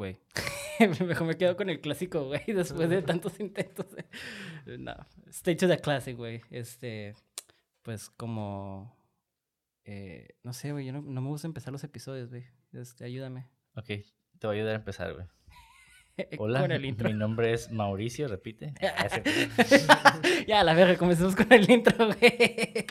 güey. Mejor me quedo con el clásico, güey, después de tantos intentos. no, stay to the classic, güey. Este, pues como, eh, no sé, güey, yo no, no, me gusta empezar los episodios, güey. Este, ayúdame. Ok, te voy a ayudar a empezar, güey. Hola, mi nombre es Mauricio, repite. ya, la verga, comencemos con el intro, güey.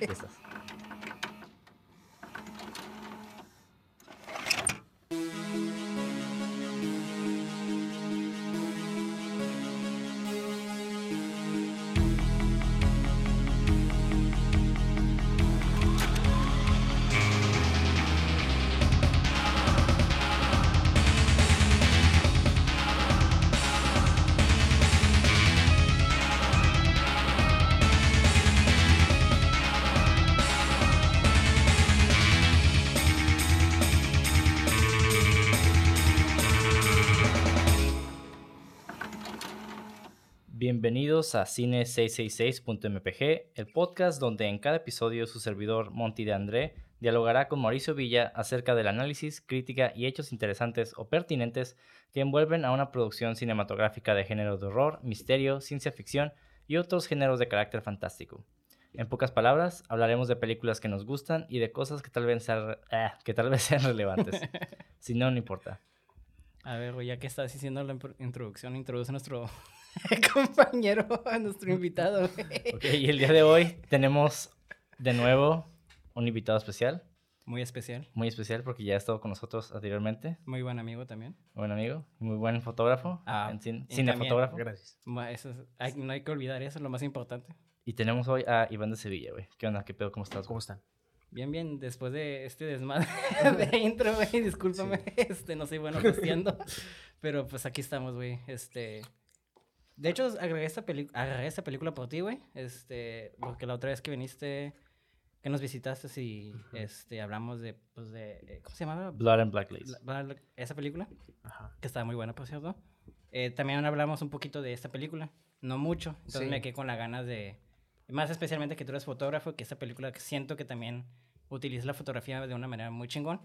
Bienvenidos a Cine666.mpg, el podcast donde en cada episodio su servidor Monty de André dialogará con Mauricio Villa acerca del análisis, crítica y hechos interesantes o pertinentes que envuelven a una producción cinematográfica de género de horror, misterio, ciencia ficción y otros géneros de carácter fantástico. En pocas palabras, hablaremos de películas que nos gustan y de cosas que tal vez sean, ah, que tal vez sean relevantes. si no, no importa. A ver, ya que estás diciendo la introducción, introduce nuestro compañero, a nuestro invitado. ok, y el día de hoy tenemos de nuevo un invitado especial. Muy especial. Muy especial porque ya ha estado con nosotros anteriormente. Muy buen amigo también. Buen amigo, muy buen fotógrafo. Ah, cinefotógrafo. Gracias. no hay que olvidar eso, es lo más importante. Y tenemos hoy a Iván de Sevilla, güey. ¿Qué onda? ¿Qué pedo? ¿Cómo estás? ¿Cómo están? Bien, bien, después de este desmadre de intro, güey, discúlpame, este, no soy bueno haciendo, pero pues aquí estamos, güey, este, de hecho, agregué esta, esta película por ti, güey. Este, porque la otra vez que viniste, que nos visitaste, y este, hablamos de, pues, de, eh, ¿cómo se llamaba? Blood and Black Lace. esa película, Ajá. que estaba muy buena, por cierto. Eh, también hablamos un poquito de esta película, no mucho. Entonces me quedé con las ganas de, más especialmente que tú eres fotógrafo, que esta película siento que también utiliza la fotografía de una manera muy chingón.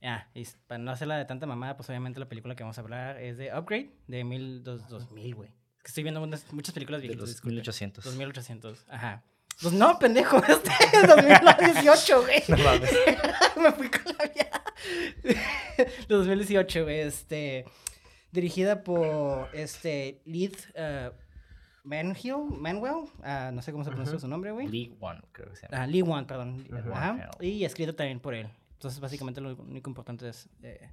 Ya, y para no hacerla de tanta mamada, pues obviamente la película que vamos a hablar es de Upgrade, de mil, dos, 2000, güey. Estoy viendo muchas películas viejas. De los 1800. 2800, ajá. Pues no, pendejo, este es 2018, güey. No mames. Me fui con la vida. 2018, güey, este... Dirigida por, este, Lead... Uh, Manhill, Manuel, uh, no sé cómo se pronuncia su nombre, güey. Lee Wan, creo que se llama. Ah, Lee Wan, perdón. Ajá. Y escrito también por él. Entonces, básicamente, lo único importante es eh,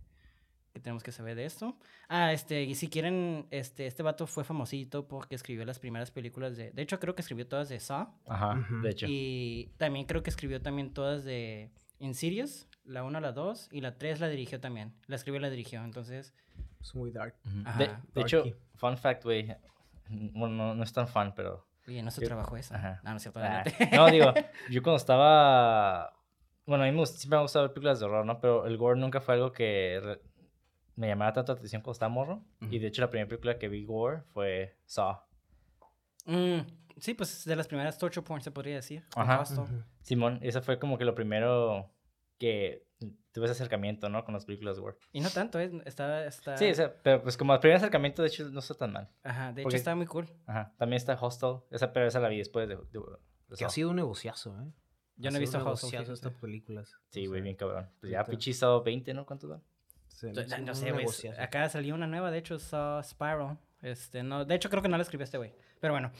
que tenemos que saber de esto. Ah, este, y si quieren, este, este vato fue famosito porque escribió las primeras películas de... De hecho, creo que escribió todas de Saw. Ajá, de hecho. Y también creo que escribió también todas de Insidious, la 1, la 2, y la 3 la dirigió también. La escribió y la dirigió, entonces... Es muy dark. de, hecho, fun fact, güey, bueno, no, es tan fun, pero... Oye, no se trabajo eso. Ajá. No, no es cierto. Ah, no, digo, yo cuando estaba bueno, a mí siempre me ha gustado ver películas de horror, ¿no? Pero el gore nunca fue algo que me llamaba tanto la atención cuando estaba morro. Y de hecho, la primera película que vi gore fue Saw. Mm, sí, pues de las primeras torture porn se podría decir. Ajá. Simón, eso fue como que lo primero que tuve ese acercamiento, ¿no? Con las películas gore. Y no tanto, ¿eh? Está, está... Sí, o sea, pero pues como el primer acercamiento, de hecho, no está tan mal. Ajá, de hecho está muy cool. Ajá, también está Hostel, esa, pero esa la vi después de... de, que ha sido un negociazo, ¿eh? Yo no he visto Hostel. estas películas. Sí, güey, bien cabrón. Pues ya pichizo 20, ¿no? ¿Cuánto da? no, sé, güey. Acá salió una nueva, de hecho, Saw Spiral. Este, no, de hecho, creo que no la escribió este güey. Pero bueno,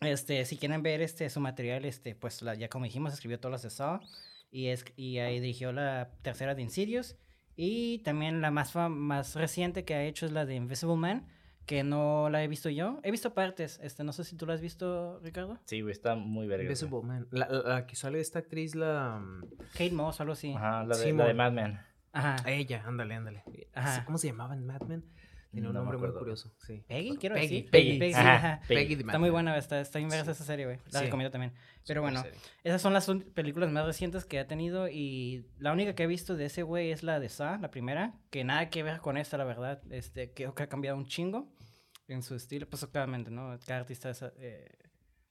este, si quieren ver este, su material, este, pues ya como dijimos, escribió todas las de Saw. Y, es, y ahí dirigió la tercera de Insidious. Y también la más, más reciente que ha hecho es la de Invisible Man que no la he visto yo. He visto partes, este, no sé si tú la has visto, Ricardo. Sí, güey, está muy verga. Invisible Man. La, la, que sale esta actriz, la... Mm, Kate Moss, algo así. Ajá, la de, la de Mad Men. Ajá. Ella, ándale, ándale. Ajá. ¿Cómo se llamaba en Mad Men? Tiene un nombre muy curioso, sí. Peggy, quiero decir. Peggy. Peggy, ajá. Peggy Está muy buena, está, está inversa esa serie, güey. La recomiendo también. Pero bueno, esas son las películas más recientes que ha tenido y la única que he visto de ese güey es la de Sa, la primera, que nada que ver con esta, la verdad. Este, creo que ha cambiado un chingo en su estilo, pues claramente, ¿no? Cada artista es, eh,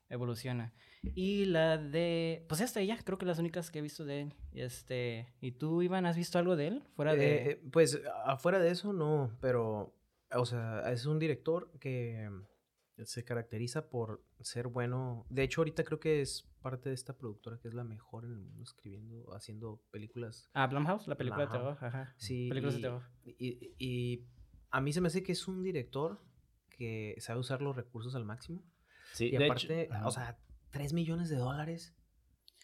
evoluciona. Y la de, pues esta ya, creo que las únicas que he visto de él. Este, ¿y tú, Iván, has visto algo de él? Fuera de... Eh, pues afuera de eso, no, pero, o sea, es un director que se caracteriza por ser bueno. De hecho, ahorita creo que es parte de esta productora que es la mejor en el mundo escribiendo, haciendo películas. Ah, Blumhouse, la película de terror, ajá. Sí. Películas de terror. Y, y, a mí se me hace que es un director que sabe usar los recursos al máximo. Sí, y aparte, o sea, 3 millones de dólares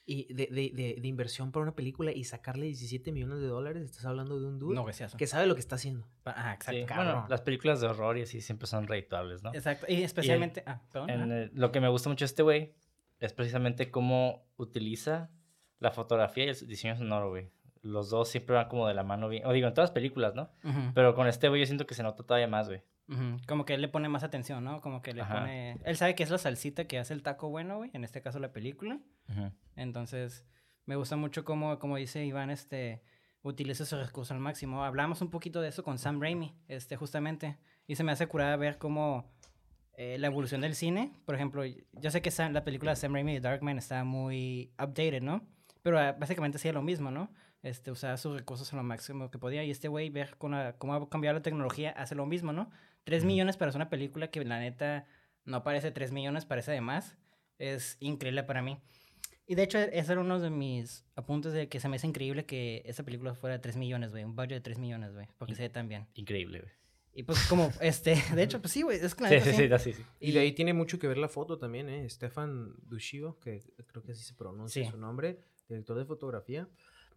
y de, de, de, inversión para una película y sacarle 17 millones de dólares, estás hablando de un dude que sabe lo que está haciendo. Ah, exacto. bueno, las películas de horror y así siempre son redituables, ¿no? Exacto. Y especialmente... ah, perdón. lo que me gusta mucho de este güey es precisamente cómo utiliza la fotografía y el diseño sonoro, güey. Los dos siempre van como de la mano bien. O digo, en todas las películas, ¿no? Pero con este güey yo siento que se nota todavía más, güey. Como que él le pone más atención, ¿no? Como que le pone... Él sabe que es la salsita que hace el taco bueno, güey. En este caso la película. Entonces, me gusta mucho cómo, como dice Iván, este... Utiliza ese recurso al máximo. Hablamos un poquito de eso con Sam Raimi, este, justamente. Y se me hace curada ver cómo eh, la evolución del cine. Por ejemplo, yo sé que la película de Sam Raimi de Darkman está muy updated, ¿no? Pero ah, básicamente hacía lo mismo, ¿no? Este, usaba sus recursos a lo máximo que podía. Y este güey, ver cómo ha cambiado la tecnología, hace lo mismo, ¿no? 3 millones para hacer una película que la neta no parece 3 millones, parece de más. Es increíble para mí. Y de hecho, ese era uno de mis apuntes de que se me hace increíble que esa película fuera de 3 millones, güey. Un budget de 3 millones, güey. Porque se ve tan bien. Increíble, güey. Y pues como, este, de hecho, pues sí, güey, es claro. Sí, sí, sí, sí, Y de ahí tiene mucho que ver la foto también, ¿eh? Stefan Dushio, que creo que así se pronuncia su nombre, director de fotografía.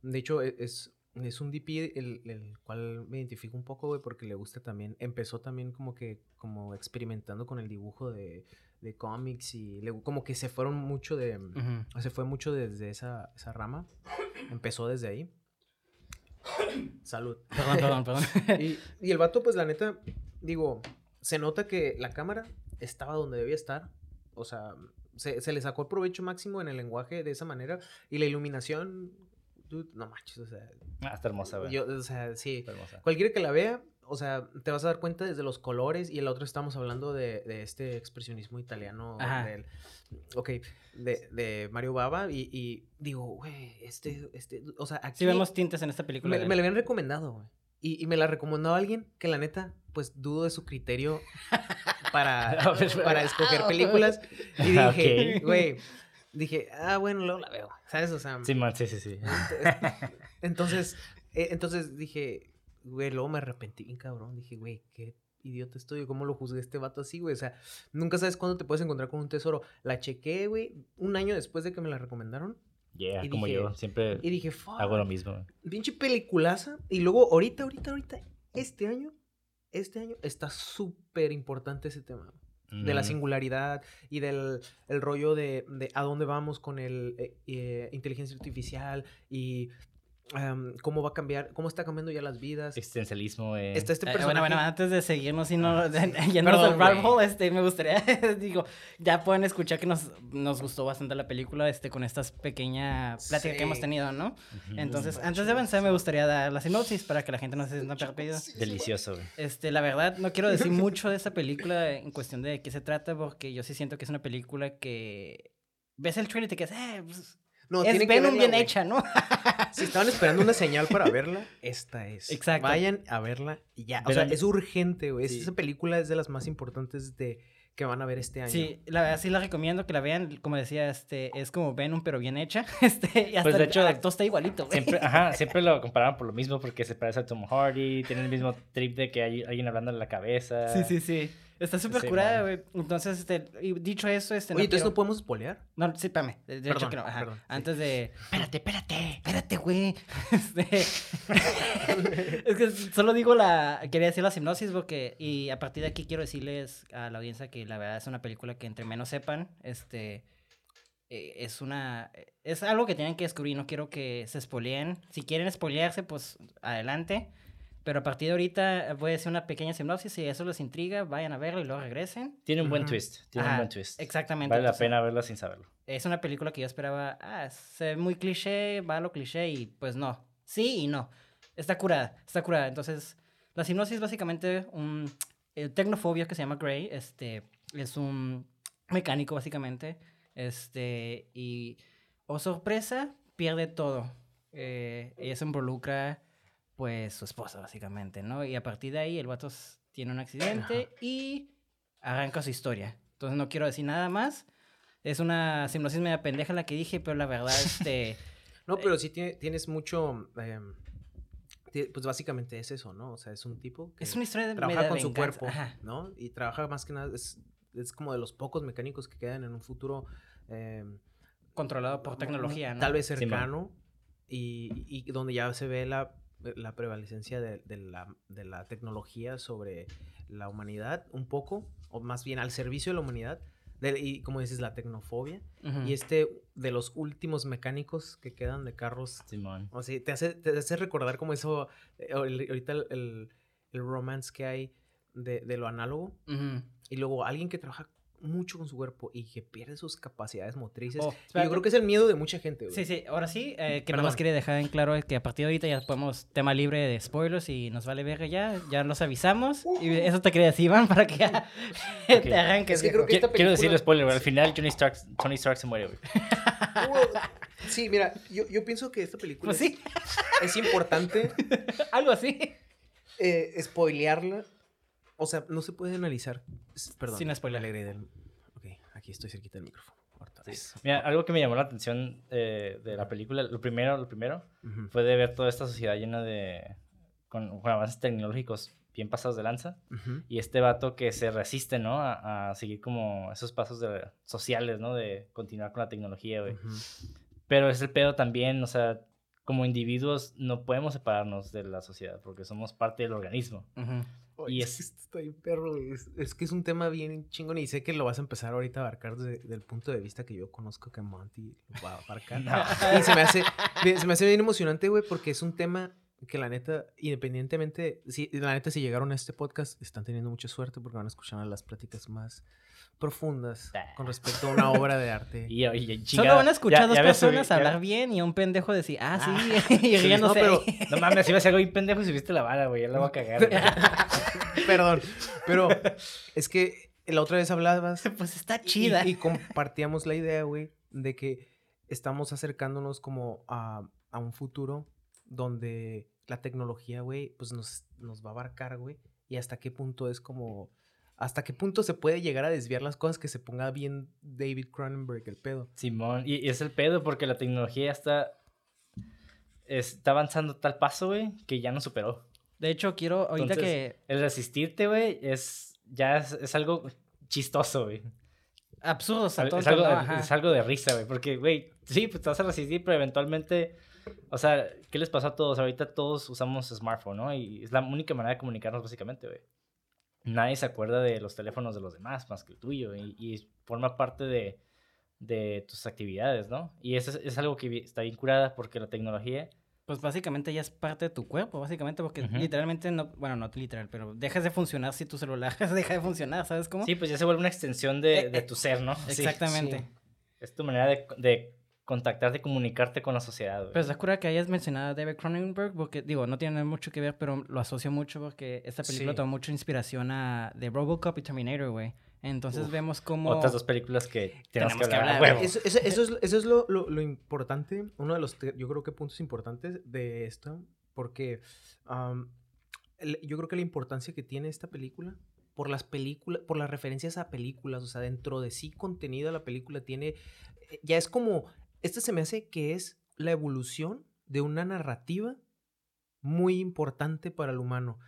De hecho, e, es, es un DP el, el, cual me identifico un poco, güey, porque le gusta también, empezó también como que, como experimentando con el dibujo de, de cómics y le, como que se fueron mucho de, se fue mucho desde esa, esa rama, empezó desde ahí. Salud. Perdón, perdón, perdón. y, y el vato, pues la neta, digo, se nota que la cámara estaba donde debía estar, o sea, se, se, le sacó el provecho máximo en el lenguaje de esa manera. Y la iluminación, no manches, o sea. Ah, está hermosa, güey. Yo, o sea, sí. Cualquiera que la vea, o sea, te vas a dar cuenta desde los colores y el otro estamos hablando de, de este expresionismo italiano. Del, ok, de, de, Mario Baba y, y digo, güey, este, este, o sea, aquí... Sí vemos tintes en esta película. Me, me la habían recomendado, güey. Y, y, me la recomendó alguien que la neta, pues dudo de su criterio para, para escoger películas. Y dije, güey, dije, ah, bueno, luego la veo, ¿sabes? O sea... Sí, man, sí, sí, sí. Entonces, eh, entonces dije, güey, luego me arrepentí bien cabrón. Dije, güey, qué idiota estoy, ¿cómo lo juzgué este vato así, güey? O sea, nunca sabes cuándo te puedes encontrar con un tesoro. La chequé, güey, un año después de que me la recomendaron. Yeah, como yo, siempre y dije, hago lo mismo. Pinche peliculaza. Y luego, ahorita, ahorita, ahorita, este año, este año está súper importante ese tema de la singularidad y del el rollo de, de, a dónde vamos con el eh, eh, inteligencia artificial y cómo va a cambiar, cómo está cambiando ya las vidas. Existencialismo. Eh. Está este personaje. bueno, bueno, antes de seguirnos y no yéndonos al hole, este, me gustaría, digo, ya pueden escuchar que nos, nos gustó bastante la película, este, con estas pequeñas pláticas que hemos tenido, ¿no? Entonces, antes de avanzar, me gustaría dar la sinopsis para que la gente no se sienta perdida. Delicioso, Este, la verdad, no quiero decir mucho de esa película en cuestión de qué se trata, porque yo sí siento que es una película que ves el trailer y te quedas, eh, pues, no, es Venom bien hecha, ¿no? si estaban esperando una señal para verla, esta es. Exacto. Vayan a verla y ya. O sea, es urgente, güey. Esa película es de las más importantes de que van a ver este año. Sí, la verdad sí la recomiendo que la vean. Como decía, este, es como Venom, pero bien hecha. Este, y hasta pues de hecho, el actor está igualito, güey. Siempre, ajá, siempre lo comparaban por lo mismo, porque se parece a Tom Hardy, tiene el mismo trip de que hay alguien hablando en la cabeza. Sí, sí, sí. Está súper curada, güey. Entonces, este, y dicho eso, este. Oye, entonces no podemos spoilear. No, sí, espérame. De, hecho que no. Ajá. Antes de. Espérate, espérate. Espérate, güey. Este... es que solo digo la. Quería decir la hipnosis porque. Y a partir de aquí quiero decirles a la audiencia que la verdad es una película que entre menos sepan, este. Eh, es una. Es algo que tienen que descubrir. No quiero que se spoileen. Si quieren spoilearse, pues adelante. Pero a partir de ahorita voy a hacer una pequeña sinopsis. Si eso les intriga, vayan a verlo y luego regresen. Tiene un buen twist. Tiene un buen twist. Exactamente. Vale la pena verla sin saberlo. Es una película que yo esperaba. Ah, es muy cliché, va a lo cliché y pues no. Sí y no. Está curada, está curada. Entonces, la sinopsis es básicamente un el tecnofobia que se llama Gray. Este es un mecánico, básicamente. Este, y, o sorpresa, pierde todo. Eh, ella se involucra, pues, su esposa, básicamente, ¿no? Y a partir de ahí, el vato tiene un accidente y arranca su historia. Entonces, no quiero decir nada más. Es una simulación media pendeja la que dije, pero la verdad, este... no, pero sí tienes mucho... Em, pues básicamente es eso, ¿no? O sea, es un tipo que es una historia de trabaja con su cuerpo, ¿no? Y trabaja más que nada, es, es, como de los pocos mecánicos que quedan en un futuro em, controlado por tecnología, ¿no? Tal vez cercano y, y, donde ya se ve la, la prevalecencia de, de, la, de la tecnología sobre la humanidad un poco, o más bien al servicio de la humanidad y como dices, la tecnofobia. Y este, de los últimos mecánicos que quedan de carros. Simón. O sea, te hace, te hace recordar como eso, eh, ahorita el, el, romance que hay de, de lo análogo. Y luego alguien que trabaja mucho con su cuerpo y que pierde sus capacidades motrices. Oh, yo creo que es el miedo de mucha gente, güey. Sí, sí. Ahora sí, eh, que más quería dejar en claro es que a partir de ahorita ya podemos tema libre de spoilers y nos vale ver ya. Ya los avisamos. Y eso te quería decir, Iván, para que ya te arranques. Quiero decir spoiler, Al final Tony Stark, Tony Stark se muere, güey. sí, mira, yo, yo, pienso que esta película pues sí. es, importante. Algo así. Eh, spoilearla o sea, no se puede analizar. Perdón. Sin spoiler. Del... Ok, aquí estoy cerquita del micrófono. Mira, algo que me llamó la atención eh, de la película, lo primero, lo primero, fue de ver toda esta sociedad llena de. con, avances tecnológicos bien pasados de lanza. Y este vato que se resiste, ¿no? A, seguir como esos pasos de, sociales, ¿no? De continuar con la tecnología, güey. Pero es el pedo también, o sea, como individuos no podemos separarnos de la sociedad porque somos parte del organismo. Y es... Estoy perro, es, que es un tema bien chingón y sé que lo vas a empezar ahorita a abarcar desde, el punto de vista que yo conozco que Monty lo va a abarcar. y se me hace, se me hace bien emocionante, güey, porque es un tema que la neta, independientemente, si, la neta si llegaron a este podcast, están teniendo mucha suerte porque van a escuchar las pláticas más profundas con respecto a una obra de arte. Y, Solo van a escuchar a dos personas hablar bien y a un pendejo decir, ah, sí, y riéndose. No, pero, no mames, si vas a algo bien pendejo y subiste la vara, güey, ya la voy a cagar. Perdón, pero es que la otra vez hablabas. Pues está chida. Y, compartíamos la idea, güey, de que estamos acercándonos como a, a un futuro donde la tecnología, güey, pues nos, nos va a abarcar, güey. Y hasta qué punto es como hasta qué punto se puede llegar a desviar las cosas que se ponga bien David Cronenberg el pedo. Simón, y, es el pedo porque la tecnología ya está, está avanzando tal paso, güey, que ya no superó. De hecho, quiero, ahorita que... El resistirte, güey, es, ya es, algo chistoso, güey. Absurdo, es, algo, es algo de risa, güey, porque, güey, sí, pues te vas a resistir, pero eventualmente... O sea, ¿qué les pasó a todos? Ahorita todos usamos smartphone, ¿no? Y es la única manera de comunicarnos, básicamente, güey nadie se acuerda de los teléfonos de los demás más que el tuyo y, forma parte de, de, tus actividades, ¿no? Y eso es, algo que está bien curada porque la tecnología... Pues básicamente ya es parte de tu cuerpo, básicamente, porque literalmente no, bueno, no literal, pero dejas de funcionar si tu celular deja de funcionar, ¿sabes cómo? Sí, pues ya se vuelve una extensión de, eh, de tu ser, ¿no? Exactamente. Es tu manera de, de contactarte, comunicarte con la sociedad. Pero es cura que hayas mencionado a David Cronenberg, porque digo, no tiene mucho que ver, pero lo asocio mucho porque esta película toma mucha inspiración a de Robocop y Terminator, güey. Entonces vemos como... Otras dos películas que tenemos, que hablar. eso, eso, eso, es, eso es lo, lo, lo, importante, uno de los, yo creo que puntos importantes de esto, porque yo creo que la importancia que tiene esta película por las películas, por las referencias a películas, o sea, dentro de sí contenido la película tiene, eh, ya es como este se me hace que es la evolución de una narrativa muy importante para el humano.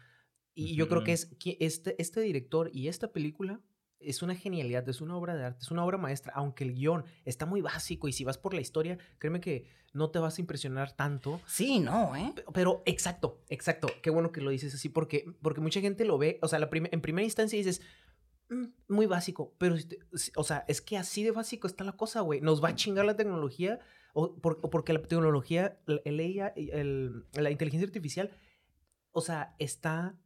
Y yo creo que es que este, este director y esta película es una genialidad, es una obra de arte, es una obra maestra, aunque el guion está muy básico y si vas por la historia, créeme que no te vas a impresionar tanto. Sí, no, ¿eh? Pero, exacto, exacto, qué bueno que lo dices así, porque, porque mucha gente lo ve, o sea, la en primera instancia dices, muy básico, pero, o sea, es que así de básico está la cosa, güey. Nos va a chingar la tecnología, o, porque la tecnología, el, el, la inteligencia artificial, o sea, está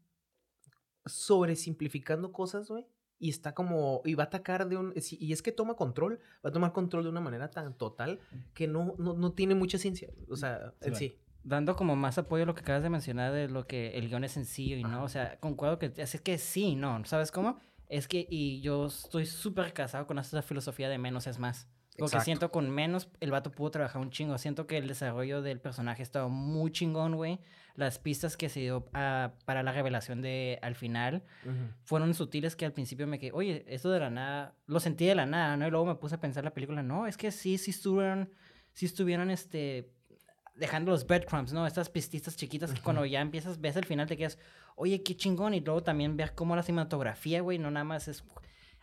sobresimplificando cosas, güey. Y está como, y va a atacar de un, y es que toma control, va a tomar control de una manera tan total que no, no, tiene mucha ciencia, o sea, en sí. Dando como más apoyo a lo que acabas de mencionar de lo que el guion es sencillo y no, o sea, concuerdo que, es que sí, no, ¿sabes cómo? Es que, y yo estoy súper casado con esta filosofía de menos es más. Porque siento con menos el vato pudo trabajar un chingo. Siento que el desarrollo del personaje estaba muy chingón, güey. Las pistas que se dio ah, para la revelación de al final fueron sutiles que al principio me quedé, oye, esto de la nada, lo sentí de la nada, ¿no? Y luego me puse a pensar la película, no, es que sí, sí estuvieron, sí estuvieron, este, dejando los breadcrumbs, ¿no? Estas pistitas chiquitas que cuando ya empiezas, ves el final te quedas, oye, qué chingón. Y luego también ver cómo la cinematografía, güey, no nada más es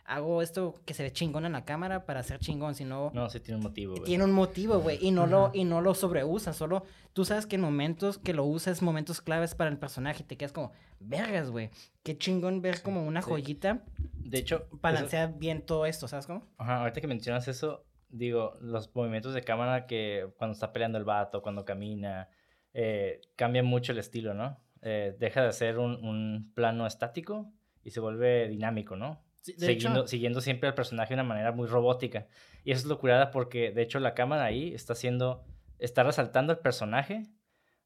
hago esto que se ve chingón en la cámara para ser chingón, sino... No, sí tiene un motivo, güey. Tiene un motivo, güey, y no lo y no lo sobreusa, solo tú sabes que en momentos que lo usas, momentos claves para el personaje, te quedas como, vergas, güey, qué chingón ver como una joyita. De hecho... Balancea bien todo esto, ¿sabes cómo? Ajá, ahorita que mencionas eso, digo, los movimientos de cámara que cuando está peleando el vato, cuando camina, eh, cambian mucho el estilo, ¿no? Eh, deja de ser un, un plano estático y se vuelve dinámico, ¿no? siguiendo, siempre al personaje de una manera muy robótica. Y eso es lo curada porque, de hecho, la cámara ahí está haciendo, está resaltando el personaje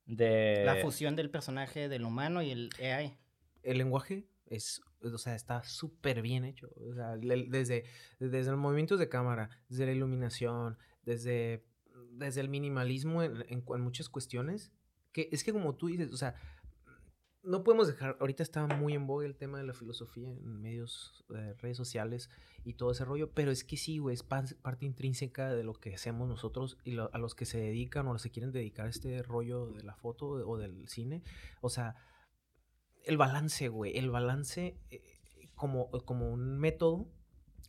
de... La fusión del personaje del humano y el AI. El lenguaje es, o sea, está súper bien hecho. O sea, desde, desde los movimientos de cámara, desde la iluminación, desde, desde el minimalismo en, en, en muchas cuestiones. Que es que como tú dices, o sea, no podemos dejar, ahorita está muy en vogue el tema de la filosofía en medios, eh, redes sociales y todo ese rollo, pero es que sí, güey, es parte intrínseca de lo que hacemos nosotros y a los que se dedican o los que quieren dedicar a este rollo de la foto o del cine. O sea, el balance, güey, el balance eh, como, como un método,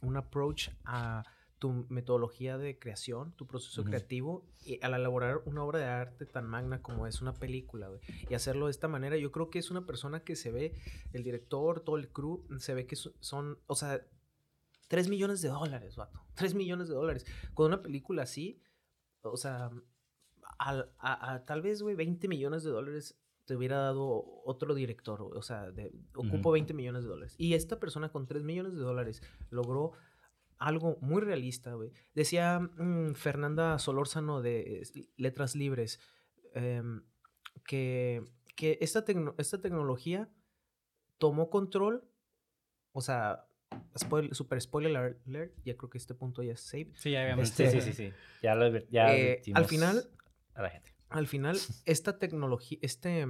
un approach a tu metodología de creación, tu proceso creativo, y al elaborar una obra de arte tan magna como es una película, y hacerlo de esta manera, yo creo que es una persona que se ve, el director, todo el crew, se ve que son, o sea, 3 millones de dólares, vato, 3 millones de dólares. Con una película así, o sea, a, tal vez, güey, 20 millones de dólares te hubiera dado otro director, o sea, de, ocupo 20 millones de dólares. Y esta persona con 3 millones de dólares logró algo muy realista, güey. Decía mm, Fernanda Solórzano de Letras Libres em, que, que esta, esta tecnología tomó control, o sea, super spoiler alert, ya creo que este punto ya es safe. Sí, ya este, sí, sí, sí, Ya lo ya eh, al final, a la gente. Al final, esta tecnología, este,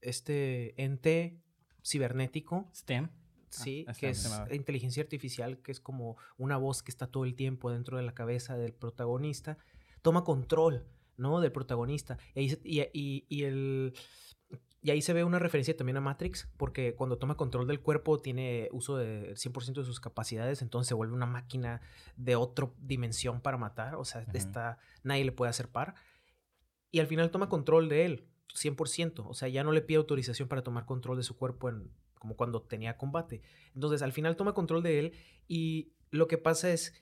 este ente cibernético, STEM, Ah, sí, que es inteligencia artificial, que es como una voz que está todo el tiempo dentro de la cabeza del protagonista, toma control, ¿no? Del protagonista. Y ahí, y, y, el, y ahí se ve una referencia también a Matrix, porque cuando toma control del cuerpo tiene uso del 100% de sus capacidades, entonces se vuelve una máquina de otra dimensión para matar, o sea, está, nadie le puede hacer par. Y al final toma control de él, 100%, o sea, ya no le pide autorización para tomar control de su cuerpo en como cuando tenía combate. Entonces al final toma control de él y lo que pasa es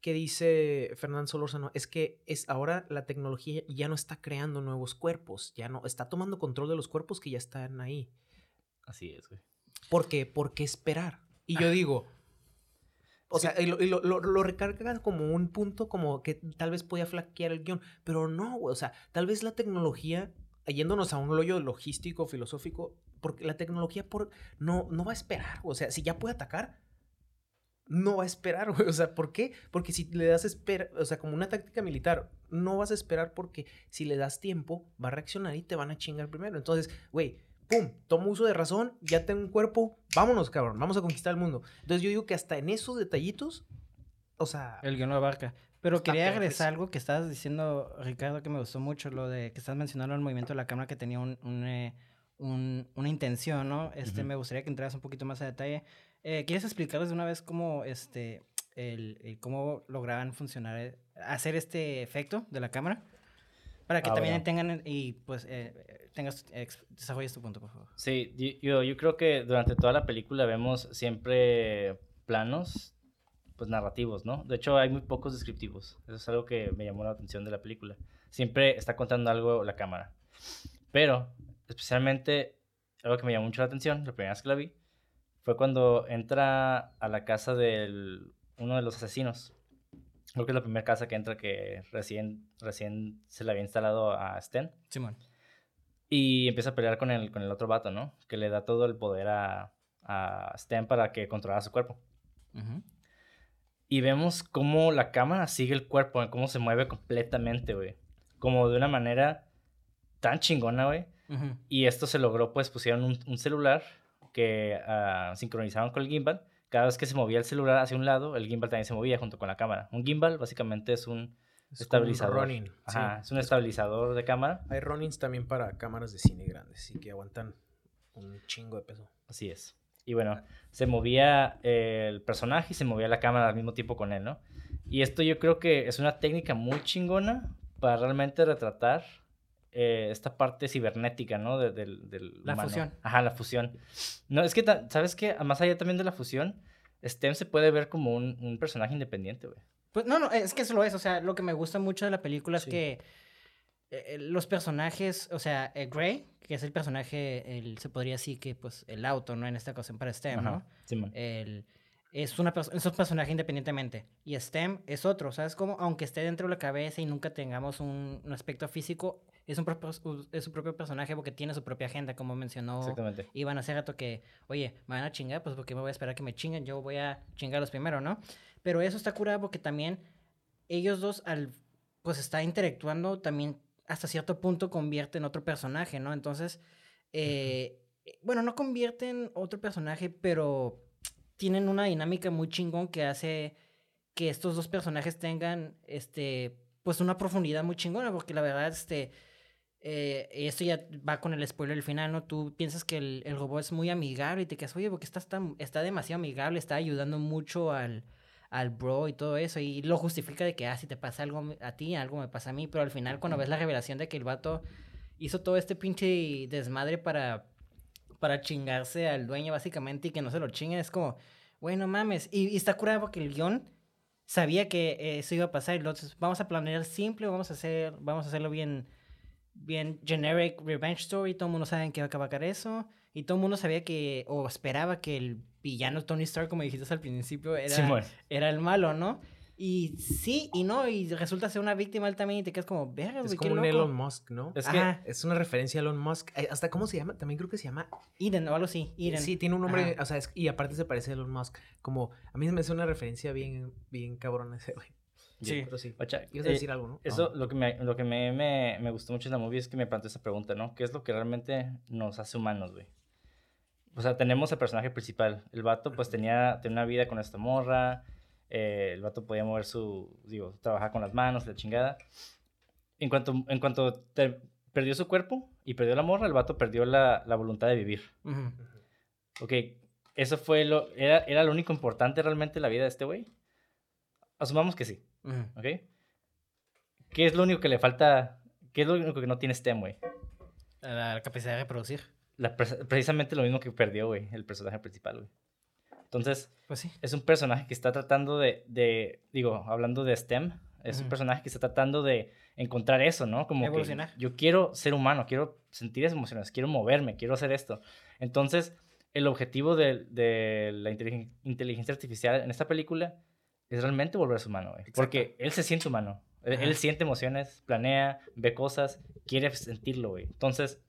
que dice Fernando Solórzano es que es ahora la tecnología ya no está creando nuevos cuerpos, ya no está tomando control de los cuerpos que ya están ahí. Así es, güey. ¿Por qué? ¿Por qué esperar? Y yo digo, o sea, y lo, lo, recargan como un punto como que tal vez podía flaquear el guion, pero no, güey, o sea, tal vez la tecnología, yéndonos a un hoyo logístico, filosófico, porque la tecnología por, no, no va a esperar. O sea, si ya puede atacar, no va a esperar, güey. O sea, ¿por qué? Porque si le das espera, o sea, como una táctica militar, no vas a esperar porque si le das tiempo, va a reaccionar y te van a chingar primero. Entonces, güey, pum, tomo uso de razón, ya tengo un cuerpo, vámonos, cabrón, vamos a conquistar el mundo. Entonces yo digo que hasta en esos detallitos, o sea... El que no abarca. Pero quería agregar algo que estabas diciendo, Ricardo, que me gustó mucho, lo de que estás mencionando el movimiento de la cámara que tenía un, eh, una intención, ¿no? Este, me gustaría que entraras un poquito más a detalle. Eh, ¿Quieres explicarles de una vez cómo, este, el, cómo lograban funcionar, eh, hacer este efecto de la cámara? Para que ah, también tengan y pues eh, tengas, desarrolles tu punto, por favor. Sí, yo, yo creo que durante toda la película vemos siempre planos pues narrativos, ¿no? De hecho, hay muy pocos descriptivos. Eso es algo que me llamó la atención de la película. Siempre está contando algo la cámara. Pero especialmente algo que me llamó mucho la atención, la primera vez que la vi, fue cuando entra a la casa de uno de los asesinos. Creo que es la primera casa que entra que recién, recién se le había instalado a Sten. Simón. Y empieza a pelear con el, con el otro vato, ¿no? Que le da todo el poder a, a Sten para que controlara su cuerpo. Y vemos cómo la cámara sigue el cuerpo, cómo se mueve completamente, güey. Como de una manera tan chingona, güey. Y esto se logró, pues pusieron un, celular que uh, sincronizaron con el gimbal. Cada vez que se movía el celular hacia un lado, el gimbal también se movía junto con la cámara. Un gimbal básicamente es un estabilizador. Ajá, es un estabilizador de cámara. Hay Ronins también para cámaras de cine grandes y que aguantan un chingo de peso. Así es. Y bueno, se movía el personaje y se movía la cámara al mismo tiempo con él, ¿no? Y esto yo creo que es una técnica muy chingona para realmente retratar eh, esta parte cibernética, ¿no? De, la fusión. Ajá, la fusión. No, es que, ¿sabes qué? Más allá también de la fusión, STEM se puede ver como un, un personaje independiente, güey. Pues no, no, es que eso lo es. O sea, lo que me gusta mucho de la película es que eh, eh, los personajes, o sea, eh, Gray, que es el personaje, el, se podría decir que, pues, el auto, ¿no? En esta ocasión para STEM, ¿no? el, es, una, es un personaje independientemente. Y STEM es otro, ¿sabes cómo? Aunque esté dentro de la cabeza y nunca tengamos un, un aspecto físico, es, un propio, es su propio personaje porque tiene su propia agenda, como mencionó Iván hace rato que, oye, me van a chingar, pues porque me voy a esperar que me chinguen, yo voy a chingarlos primero, ¿no? Pero eso está curado porque también ellos dos, al pues está interactuando, también hasta cierto punto convierte en otro personaje, ¿no? Entonces, eh, bueno, no convierten otro personaje, pero tienen una dinámica muy chingón que hace que estos dos personajes tengan, este, pues una profundidad muy chingona, porque la verdad, este, eh, esto ya va con el spoiler del final, ¿no? Tú piensas que el, el robot es muy amigable y te quedas, oye, porque está, está, está demasiado amigable, está ayudando mucho al, al bro y todo eso. Y lo justifica de que, ah, si te pasa algo a ti, algo me pasa a mí. Pero al final, cuando ves la revelación de que el vato hizo todo este pinche desmadre para, para chingarse al dueño, básicamente, y que no se lo chinguen, es como, bueno, mames. Y, está curado porque el guion sabía que eso iba a pasar. Entonces, vamos a planear simple, vamos a hacer, vamos a hacerlo bien, bien generic revenge story. Todo el mundo sabe en qué va a acabar eso. Y todo el mundo sabía que, o esperaba que el villano Tony Stark, como dijiste al principio, era, era el malo, ¿no? Y sí y no, y resulta ser una víctima él también y te quedas como, verga, Es como un Elon Musk, ¿no? Es que es una referencia a Elon Musk. Eh, ¿Hasta cómo se llama? También creo que se llama... Eden o algo así, Eden. Sí, tiene un nombre, o sea, y aparte se parece a Elon Musk. Como, a mí me hace una referencia bien, bien cabrón ese güey. Sí, pero sí. Ibas a eh, decir algo, ¿no? Eso, lo que, me, lo que me, me, me gustó mucho de la movie es que me planteó esa pregunta, ¿no? ¿Qué es lo que realmente nos hace humanos, güey? o sea, tenemos el personaje principal. El vato, pues, tenía, tenía una vida con esta morra. Eh, el vato podía mover su, digo, trabajar con las manos, la chingada. En cuanto, en cuanto perdió su cuerpo y perdió la morra, el vato perdió la, la voluntad de vivir. Ok, eso fue lo, era, era lo único importante realmente en la vida de este güey. Asumamos que sí. Ok. ¿Qué es lo único que le falta? ¿Qué es lo único que no tiene este güey? La capacidad de reproducir precisamente lo mismo que perdió, güey, el personaje principal, güey. Entonces, pues sí. es un personaje que está tratando de, de digo, hablando de STEM, es un personaje que está tratando de encontrar eso, ¿no? Como Evolucionar. que yo quiero ser humano, quiero sentir esas emociones, quiero moverme, quiero hacer esto. Entonces, el objetivo de, de la inteligencia artificial en esta película es realmente volverse humano, güey. Porque él se siente humano. Él, él, siente emociones, planea, ve cosas, quiere sentirlo, güey. Entonces,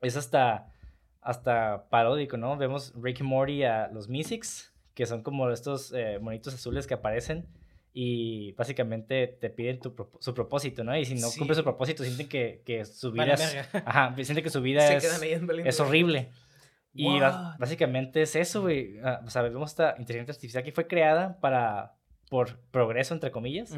es hasta, hasta paródico, ¿no? Vemos Rick y Morty a los Mystics, que son como estos eh, monitos azules que aparecen y básicamente te piden su propósito, ¿no? Y si no cumple su propósito, sienten que, que su vida es... Ajá, sienten que su vida es, es horrible. Y básicamente es eso, güey. Ah, o sea, vemos esta inteligencia artificial que fue creada para, por progreso, entre comillas.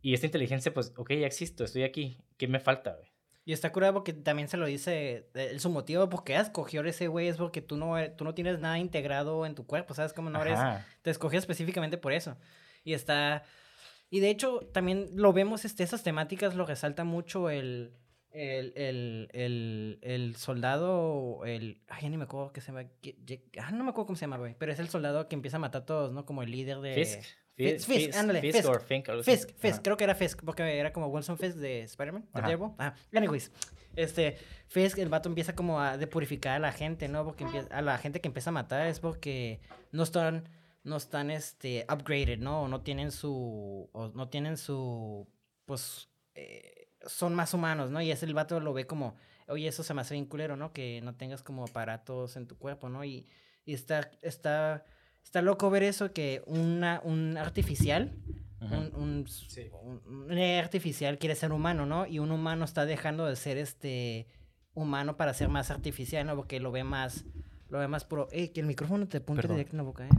Y esta inteligencia, pues, ok, ya existo, estoy aquí. ¿Qué me falta, güey? Y está curado porque también se lo dice, su motivo por qué escogió ese güey es porque tú no, tú no tienes nada integrado en tu cuerpo, ¿sabes? cómo no eres, te escogió específicamente por eso. Y está, y de hecho también lo vemos, este, esas temáticas lo resalta mucho el, el, el, el, el soldado, el, ay, ya ni me acuerdo qué se llama, ah, no me acuerdo cómo se llama, güey, pero es el soldado que empieza a matar a todos, ¿no? Como el líder de... Fisk. Fisk, Fisk, ándale. Fisk, Fisk, Fink, Fisk, Fisk, creo que era Fisk, porque era como Wilson Fisk de Spider-Man, de Daredevil. Ah, anyways, este, Fisk, el vato empieza como a depurificar a la gente, ¿no? Porque empieza, a la gente que empieza a matar es porque no están, no están, este, upgraded, ¿no? O no tienen su, o no tienen su, pues, eh, son más humanos, ¿no? Y ese el vato lo ve como, oye, eso se me hace bien culero, ¿no? Que no tengas como aparatos en tu cuerpo, ¿no? Y, y está, está está loco ver eso, que una, un artificial, un, un, artificial quiere ser humano, ¿no? Y un humano está dejando de ser este humano para ser más artificial, ¿no? Porque lo ve más lo ve más puro. Ey, que el micrófono te apunte directo en la boca, ¿eh?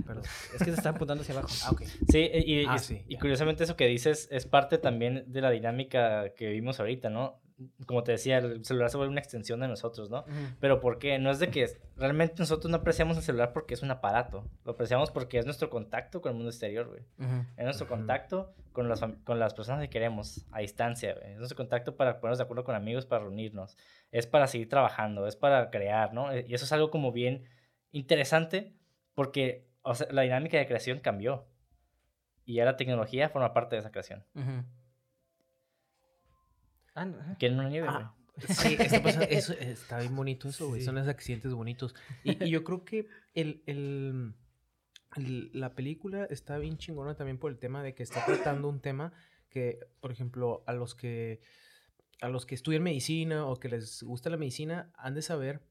Es que se está apuntando hacia abajo. Ah, ok. Sí, y, ah, y curiosamente eso que dices es parte también de la dinámica que vimos ahorita, ¿no? Como te decía, el celular se vuelve una extensión de nosotros, ¿no? Pero ¿por qué? No es de que realmente nosotros no apreciamos el celular porque es un aparato. Lo apreciamos porque es nuestro contacto con el mundo exterior, güey. Es nuestro contacto con las, con las personas que queremos a distancia, güey. Es nuestro contacto para ponernos de acuerdo con amigos, para reunirnos. Es para seguir trabajando, es para crear, ¿no? Y eso es algo como bien interesante porque la dinámica de creación cambió. Y ya la tecnología forma parte de esa creación. Ah, ¿Quieren una nieve, ah, Sí, eso, está bien bonito eso, güey. Son esos accidentes bonitos. Y, yo creo que el, el, la película está bien chingona también por el tema de que está tratando un tema que, por ejemplo, a los que a los que estudian medicina o que les gusta la medicina han de saber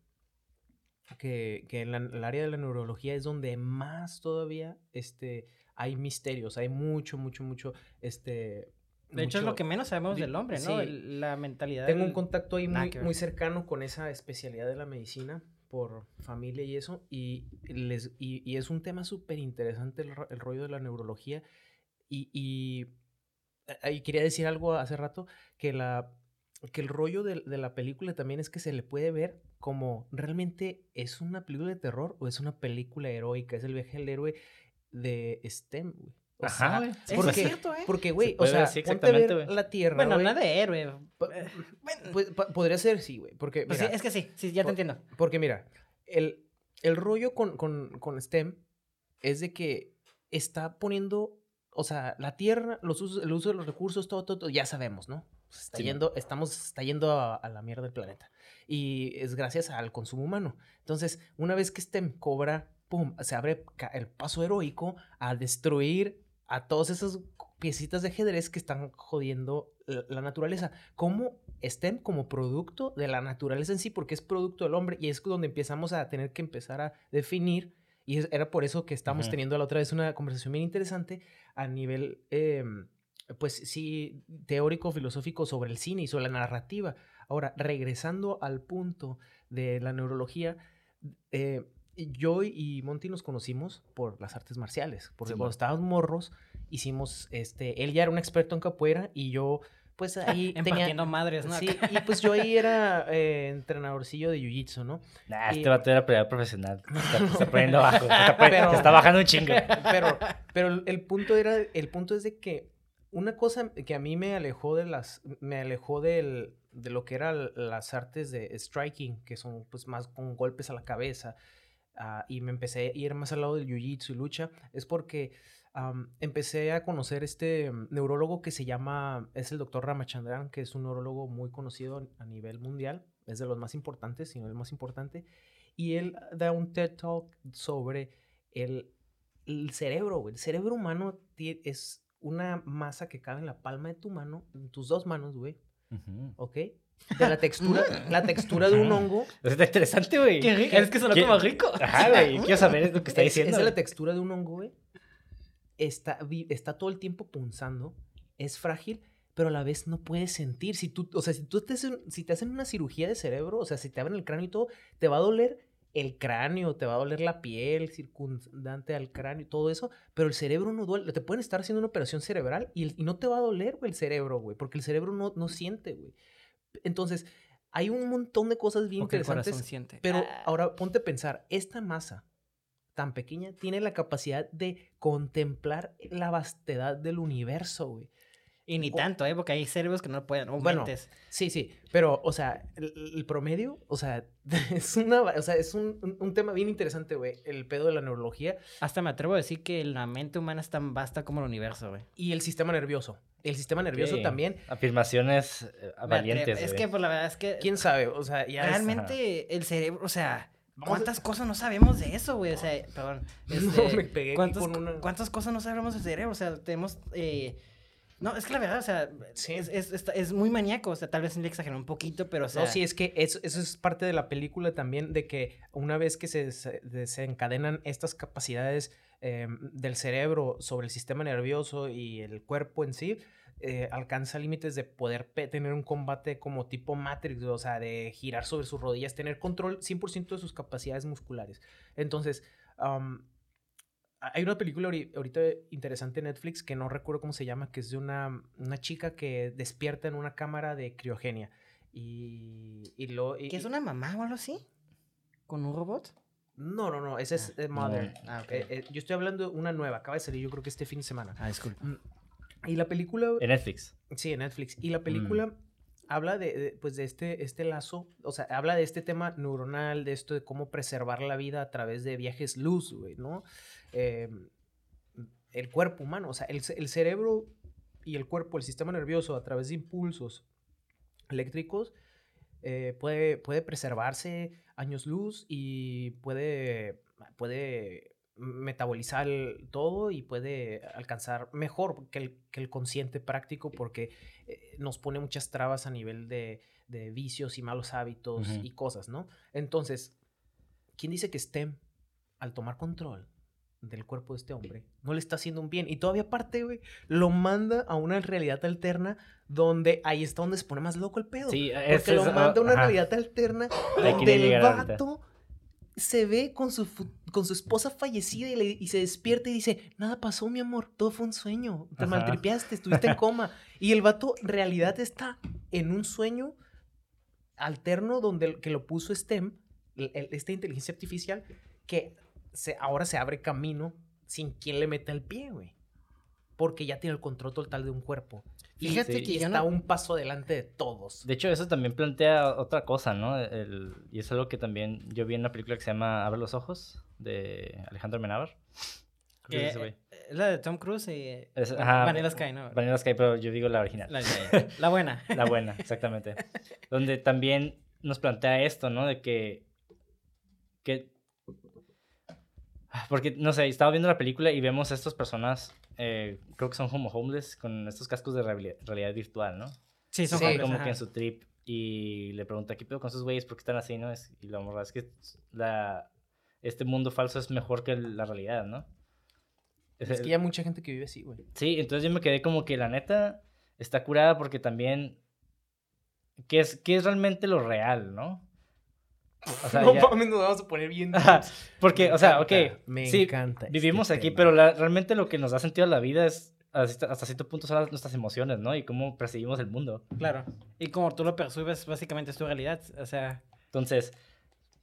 que, que en, el área de la neurología es donde más todavía este, hay misterios, hay mucho, mucho, mucho este, de hecho, es lo que menos sabemos del hombre, ¿no? la mentalidad. Tengo un contacto ahí muy, muy, cercano con esa especialidad de la medicina por familia y eso. Y, les, y, es un tema súper interesante el, rollo de la neurología. Y, y, quería decir algo hace rato, que, la, que el rollo de, de, la película también es que se le puede ver como realmente es una película de terror o es una película heroica. Es el viaje del héroe de STEM, güey. Ajá, güey. porque, es cierto, ¿eh? Porque, güey, o sea, ponte a ver la Tierra, Bueno, nada de héroe. Eh, pues, podría ser, sí, güey. Porque, pues es que sí, sí, ya te entiendo. Porque, mira, el, el rollo con, con, con, STEM es de que está poniendo, o sea, la Tierra, los usos, el uso de los recursos, todo, todo, ya sabemos, ¿no? Está yendo, estamos, está yendo a, a, la mierda del planeta. Y es gracias al consumo humano. Entonces, una vez que STEM cobra, pum, se abre el paso heroico a destruir a todas esas piecitas de ajedrez que están jodiendo la, naturaleza. Como estén como producto de la naturaleza en sí, porque es producto del hombre y es donde empezamos a tener que empezar a definir. Y era por eso que estamos teniendo la otra vez una conversación bien interesante a nivel, em, pues sí, teórico, filosófico sobre el cine y sobre la narrativa. Ahora, regresando al punto de la neurología, eh, yo y Monty nos conocimos por las artes marciales, porque cuando estábamos morros hicimos, este, él ya era un experto en capoeira y yo pues ahí tenía... madres, ¿no? Sí, y pues yo ahí era eh, entrenadorcillo de jiu-jitsu, ¿no? Nah, este vato era pelea profesional. Está, está poniendo bajo. Está, está bajando un chingo. Pero, pero el punto era, el punto es de que una cosa que a mí me alejó de las, me alejó del, de lo que eran las artes de striking, que son pues más con golpes a la cabeza, Ah, y me empecé a ir más al lado del jiu-jitsu y lucha, es porque empecé a conocer este mm, neurólogo que se llama, es el doctor Ramachandran, que es un neurólogo muy conocido a nivel mundial, es de los más importantes, si no el más importante, y él da un TED Talk sobre el, el cerebro, el cerebro humano es una masa que cabe en la palma de tu mano, en tus dos manos, güey, ¿ok? De la textura, la textura de un hongo. Está interesante, güey. Qué rico. Es que suena como rico. Ajá, güey. Quiero saber lo que está diciendo. Es, la textura de un hongo, güey. Está, está todo el tiempo punzando. Es frágil, pero a la vez no puedes sentir. Si tú, o sea, si tú te hacen, si te hacen una cirugía de cerebro, o sea, si te abren el cráneo y todo, te va a doler el cráneo, te va a doler la piel circundante al cráneo, todo eso, pero el cerebro no duele. Te pueden estar haciendo una operación cerebral y, y no te va a doler, güey, el cerebro, güey, porque el cerebro no, no siente, güey. Entonces, hay un montón de cosas bien interesantes. Pero ah. ahora ponte a pensar, esta masa tan pequeña tiene la capacidad de contemplar la vastedad del universo, güey. Y ni tanto, ¿eh? Porque hay cerebros que no pueden. Bueno, sí, sí. Pero, o sea, el, promedio, o sea, es una, o sea, es un, un, tema bien interesante, güey. El pedo de la neurología. Hasta me atrevo a decir que la mente humana es tan vasta como el universo, güey. Y el sistema nervioso. El sistema nervioso también. Afirmaciones eh, valientes. Es que, por la verdad, es que. ¿Quién sabe? O sea, ya. Realmente, el cerebro, o sea. ¿Cuántas cosas no sabemos de eso, güey? O sea, perdón. no, este, me pegué ¿cuántas, ¿Cuántas cosas no sabemos del cerebro? O sea, tenemos. Eh, No, es que la verdad, o sea, es, es, es, muy maníaco, o sea, tal vez le exageró un poquito, pero o sea... No, sí, es que eso, eso, es parte de la película también, de que una vez que se, se, encadenan estas capacidades em, del cerebro sobre el sistema nervioso y el cuerpo en sí, eh, alcanza límites de poder tener un combate como tipo Matrix, o sea, de girar sobre sus rodillas, tener control 100% de sus capacidades musculares. Entonces, hay una película ahorita interesante en Netflix que no recuerdo cómo se llama, que es de una, una chica que despierta en una cámara de criogenia. Y, y lo... ¿Que es una mamá o algo así? ¿Con un robot? No, no, no, esa es ah, Mother. Ah, eh, eh, yo estoy hablando de una nueva, acaba de salir yo creo que este fin de semana. Ah, disculpa. Mm, y la película... En Netflix. Sí, en Netflix. Y la película... Mm. habla de, pues de este, este lazo, o sea, habla de este tema neuronal, de esto de cómo preservar la vida a través de viajes luz, güey, ¿no? Em, el cuerpo humano, o sea, el, cerebro y el cuerpo, el sistema nervioso, a través de impulsos eléctricos, eh, puede, puede preservarse años luz y puede, puede metabolizar todo y puede alcanzar mejor que el, que el consciente práctico porque eh, nos pone muchas trabas a nivel de, vicios y malos hábitos y cosas, ¿no? Entonces, ¿quién dice que STEM, al tomar control del cuerpo de este hombre, no le está haciendo un bien. Y todavía aparte, güey, lo manda a una realidad alterna donde ahí está donde se pone más loco el pedo. Sí, porque lo manda a una realidad alterna donde el vato se ve con su, con su esposa fallecida y, se despierta y dice, nada pasó, mi amor, todo fue un sueño, te maltripeaste, estuviste en coma. Y el vato en realidad está en un sueño alterno donde que lo puso STEM, esta inteligencia artificial, que ahora se abre camino sin quien le meta el pie, güey. Porque ya tiene el control total de un cuerpo. Fíjate que está un paso adelante de todos. De hecho, eso también plantea otra cosa, ¿no? y es algo que también yo vi en una película que se llama Abre los ojos, de Alejandro Menábar. es la de Tom Cruise y Vanilla Sky, ¿no? Vanilla Sky, pero yo digo la original. La, la buena. la buena, exactamente. Donde también nos plantea esto, ¿no? De que, que porque, no sé, estaba viendo la película y vemos a estas personas, eh, creo que son como homeless, con estos cascos de realidad, virtual, ¿no? Sí, son como que en su trip. Y le pregunta, ¿qué pedo con esos güeyes? ¿Por qué están así, no? y la verdad es que la, este mundo falso es mejor que la realidad, ¿no? Es, es que hay mucha gente que vive así, güey. Sí, entonces yo me quedé como que la neta está curada porque también... ¿Qué es, qué es realmente lo real, no? O sea, no mames, nos vamos a poner bien. porque, o sea, ok. Me encanta. Vivimos este aquí, pero realmente lo que nos da sentido a la vida es hasta, cierto punto son nuestras emociones, ¿no? Y cómo percibimos el mundo. Claro. Y como tú lo percibes, básicamente es tu realidad. O sea. Entonces,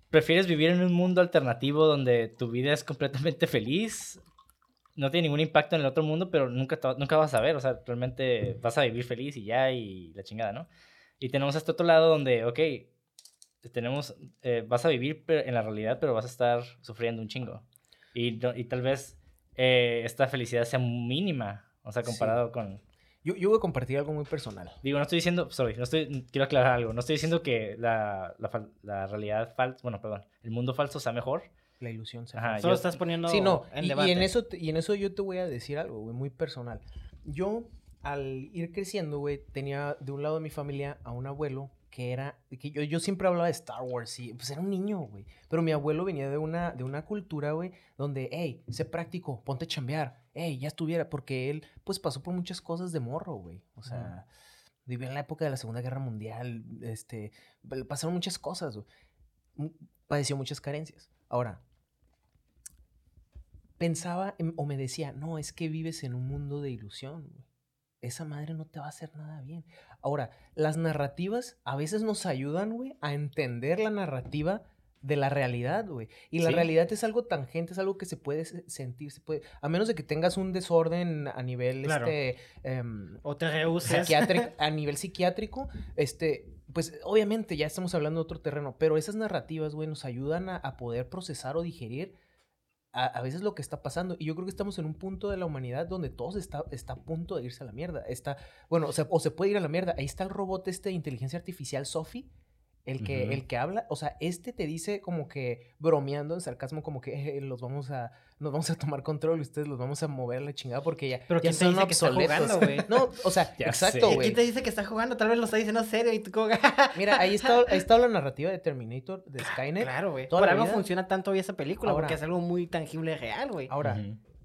¿prefieres vivir en un mundo alternativo donde tu vida es completamente feliz? No tiene ningún impacto en el otro mundo, pero nunca, nunca vas a ver. O sea, realmente vas a vivir feliz y ya, y la chingada, ¿no? Y tenemos este otro lado donde, ok, tenemos, eh, vas a vivir en la realidad, pero vas a estar sufriendo un chingo. Y, y tal vez eh, esta felicidad sea mínima, o sea, comparado con... Yo, yo voy a compartir algo muy personal. Digo, no estoy diciendo, sorry, no estoy, quiero aclarar algo, no estoy diciendo que la, la, la realidad falsa, bueno, perdón, el mundo falso sea mejor. La ilusión sea Ajá, Solo estás poniendo sí, no, en y, debate. Y en, eso, y en eso yo te voy a decir algo, güey, muy personal. Yo, al ir creciendo, güey, tenía de un lado de mi familia a un abuelo que era, que yo, yo siempre hablaba de Star Wars y pues era un niño, güey. Pero mi abuelo venía de una, de una cultura, güey, donde, hey, sé práctico, ponte a chambear, hey, ya estuviera, porque él pues pasó por muchas cosas de morro, güey. O sea, vivió en la época de la Segunda Guerra Mundial, este, pasaron muchas cosas, güey. Padeció muchas carencias. Ahora, pensaba o me decía, no, es que vives en un mundo de ilusión, güey esa madre no te va a hacer nada bien. Ahora, las narrativas a veces nos ayudan, güey, a entender la narrativa de la realidad, güey. Y la realidad es algo tangente, es algo que se puede sentir, se puede, a menos de que tengas un desorden a nivel, este, em, o te rehuses. a nivel psiquiátrico, este, pues obviamente ya estamos hablando de otro terreno, pero esas narrativas, güey, nos ayudan a poder procesar o digerir a, veces lo que está pasando. Y yo creo que estamos en un punto de la humanidad donde todo está, está a punto de irse a la mierda. Está, bueno, o, sea, o se puede ir a la mierda. Ahí está el robot este de inteligencia artificial, Sophie. El que, el que habla, o sea, este te dice como que bromeando en sarcasmo, como que eh, los vamos a, nos vamos a tomar control y ustedes los vamos a mover a la chingada porque ya, Pero ya ¿quién te dice que está jugando, güey? No, o sea, Ya exacto, güey. ¿Quién te dice que está jugando? Tal vez lo está diciendo serio y tú como... Mira, ahí está, ahí está la narrativa de Terminator, de Skynet. Claro, güey. Por algo vida. funciona tanto bien esa película, Ahora- porque es algo muy tangible y real, güey. Ahora,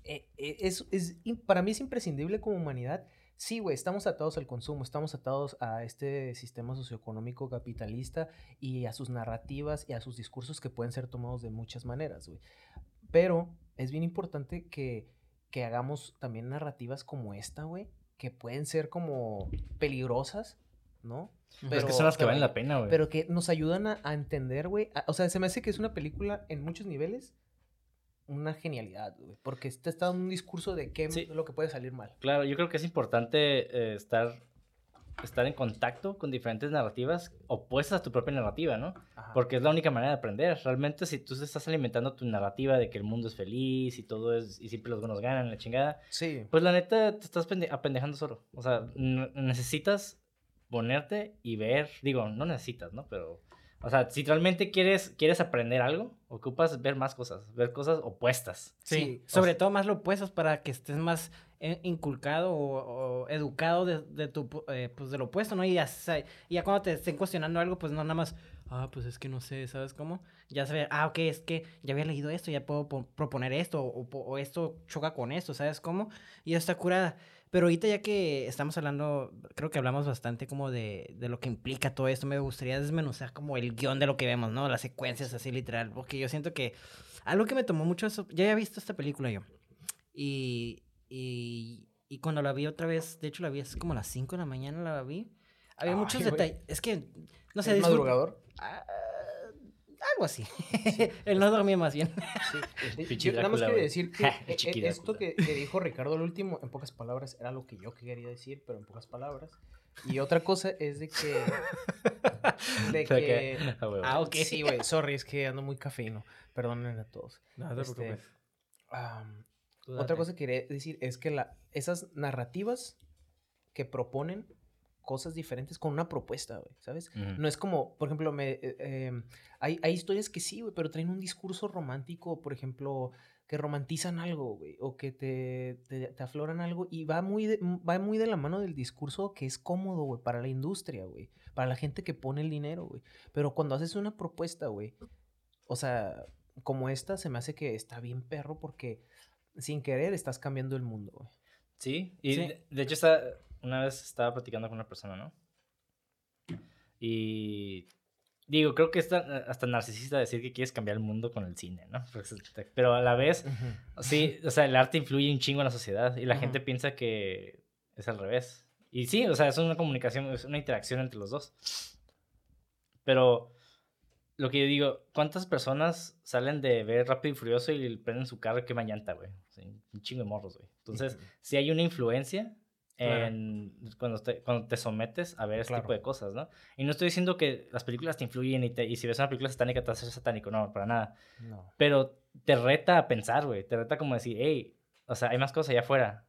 eh, eh, es, es para mí es imprescindible como humanidad. Sí, güey, estamos atados al consumo, estamos atados a este sistema socioeconómico capitalista y a sus narrativas y a sus discursos que pueden ser tomados de muchas maneras, güey. Pero es bien importante que, que hagamos también narrativas como esta, güey, que pueden ser como peligrosas, ¿no? Pero es que son las que valen la pena, güey. Pero que nos ayudan a, a entender, güey. O sea, se me hace que es una película en muchos niveles una genialidad, güey. Porque te está dando un discurso de qué Sí. es lo que puede salir mal. Claro, yo creo que es importante eh, estar, estar en contacto con diferentes narrativas opuestas a tu propia narrativa, ¿no? Ajá. Porque es la única manera de aprender. Realmente, si tú te estás alimentando tu narrativa de que el mundo es feliz y todo es, y siempre los buenos ganan, la chingada, Sí. pues la neta te estás pende- apendejando solo. O sea, necesitas ponerte y ver, digo, no necesitas, ¿no? Pero, o sea, si realmente quieres, quieres aprender algo, ocupas ver más cosas, ver cosas opuestas. Sí, Sí, o sobre sea- todo más lo opuestos para que estés más eh, inculcado o, o educado de, de tu, eh, pues de lo opuesto, ¿no? Y ya, cuando te estén cuestionando algo, pues no nada más, ah, pues es que no sé, ¿sabes cómo? Ya se ah, ok, es que ya había leído esto, ya puedo po- proponer esto, o, o esto choca con esto, ¿sabes cómo? Y ya está curada. Pero ahorita ya que estamos hablando, creo que hablamos bastante como de, de lo que implica todo esto, me gustaría desmenuzar como el guion de lo que vemos, ¿no? Las secuencias así literal, porque yo siento que algo que me tomó mucho eso, ya había visto esta película yo. Y, y, y cuando la vi otra vez, de hecho la vi hace como a las 5 de la mañana la vi. Había Ay, muchos detalles. Es que, no sé, ¿Es madrugador? Ah, algo así. Él no dormía más bien. Sí. Yo nada más quería decir que chiqui eh, esto que, que dijo Ricardo al último, en pocas palabras, era lo que yo quería decir, pero en pocas palabras. Y otra cosa es de que... De que... ah. Ah, ok. Sí, güey, sorry, es que ando muy cafeíno. Perdonen a todos. No te Este, Otra cosa que quería decir es que la, esas narrativas que proponen cosas diferentes con una propuesta, güey, ¿sabes? No es como, por ejemplo, me, eh, em, hay, hay historias que sí, güey, pero traen un discurso romántico, por ejemplo, que romantizan algo, güey, o que te, te, te afloran algo y va muy, de, va muy de la mano del discurso que es cómodo, güey, para la industria, güey, para la gente que pone el dinero, güey. Pero cuando haces una propuesta, güey, o sea, como esta, se me hace que está bien perro porque sin querer estás cambiando el mundo, güey. Sí, y Sí. De, de hecho está, una vez estaba platicando con una persona, ¿no? Y digo, creo que es tan- hasta narcisista decir que quieres cambiar el mundo con el cine, ¿no? Pues, este, Pero a la vez, sí, o sea, el arte influye un chingo en la sociedad y la Ujú. gente piensa que es al revés. Y sí, o sea, es una comunicación, es una interacción entre los dos. Pero lo que yo digo, ¿cuántas personas salen de ver Rápido y Furioso y prenden su carro y queman llanta, güey? O sea, un chingo de morros, güey. Entonces, Ujú. si hay una influencia Claro. en cuando, te, cuando te sometes a ver este Claro. tipo de cosas, ¿no? Y no estoy diciendo que las películas te influyen y, te- y si ves una película satánica te vas a ser satánico, no, para nada. No. Pero te reta a pensar, güey. Te reta como decir, hey, o sea, hay más cosas allá afuera.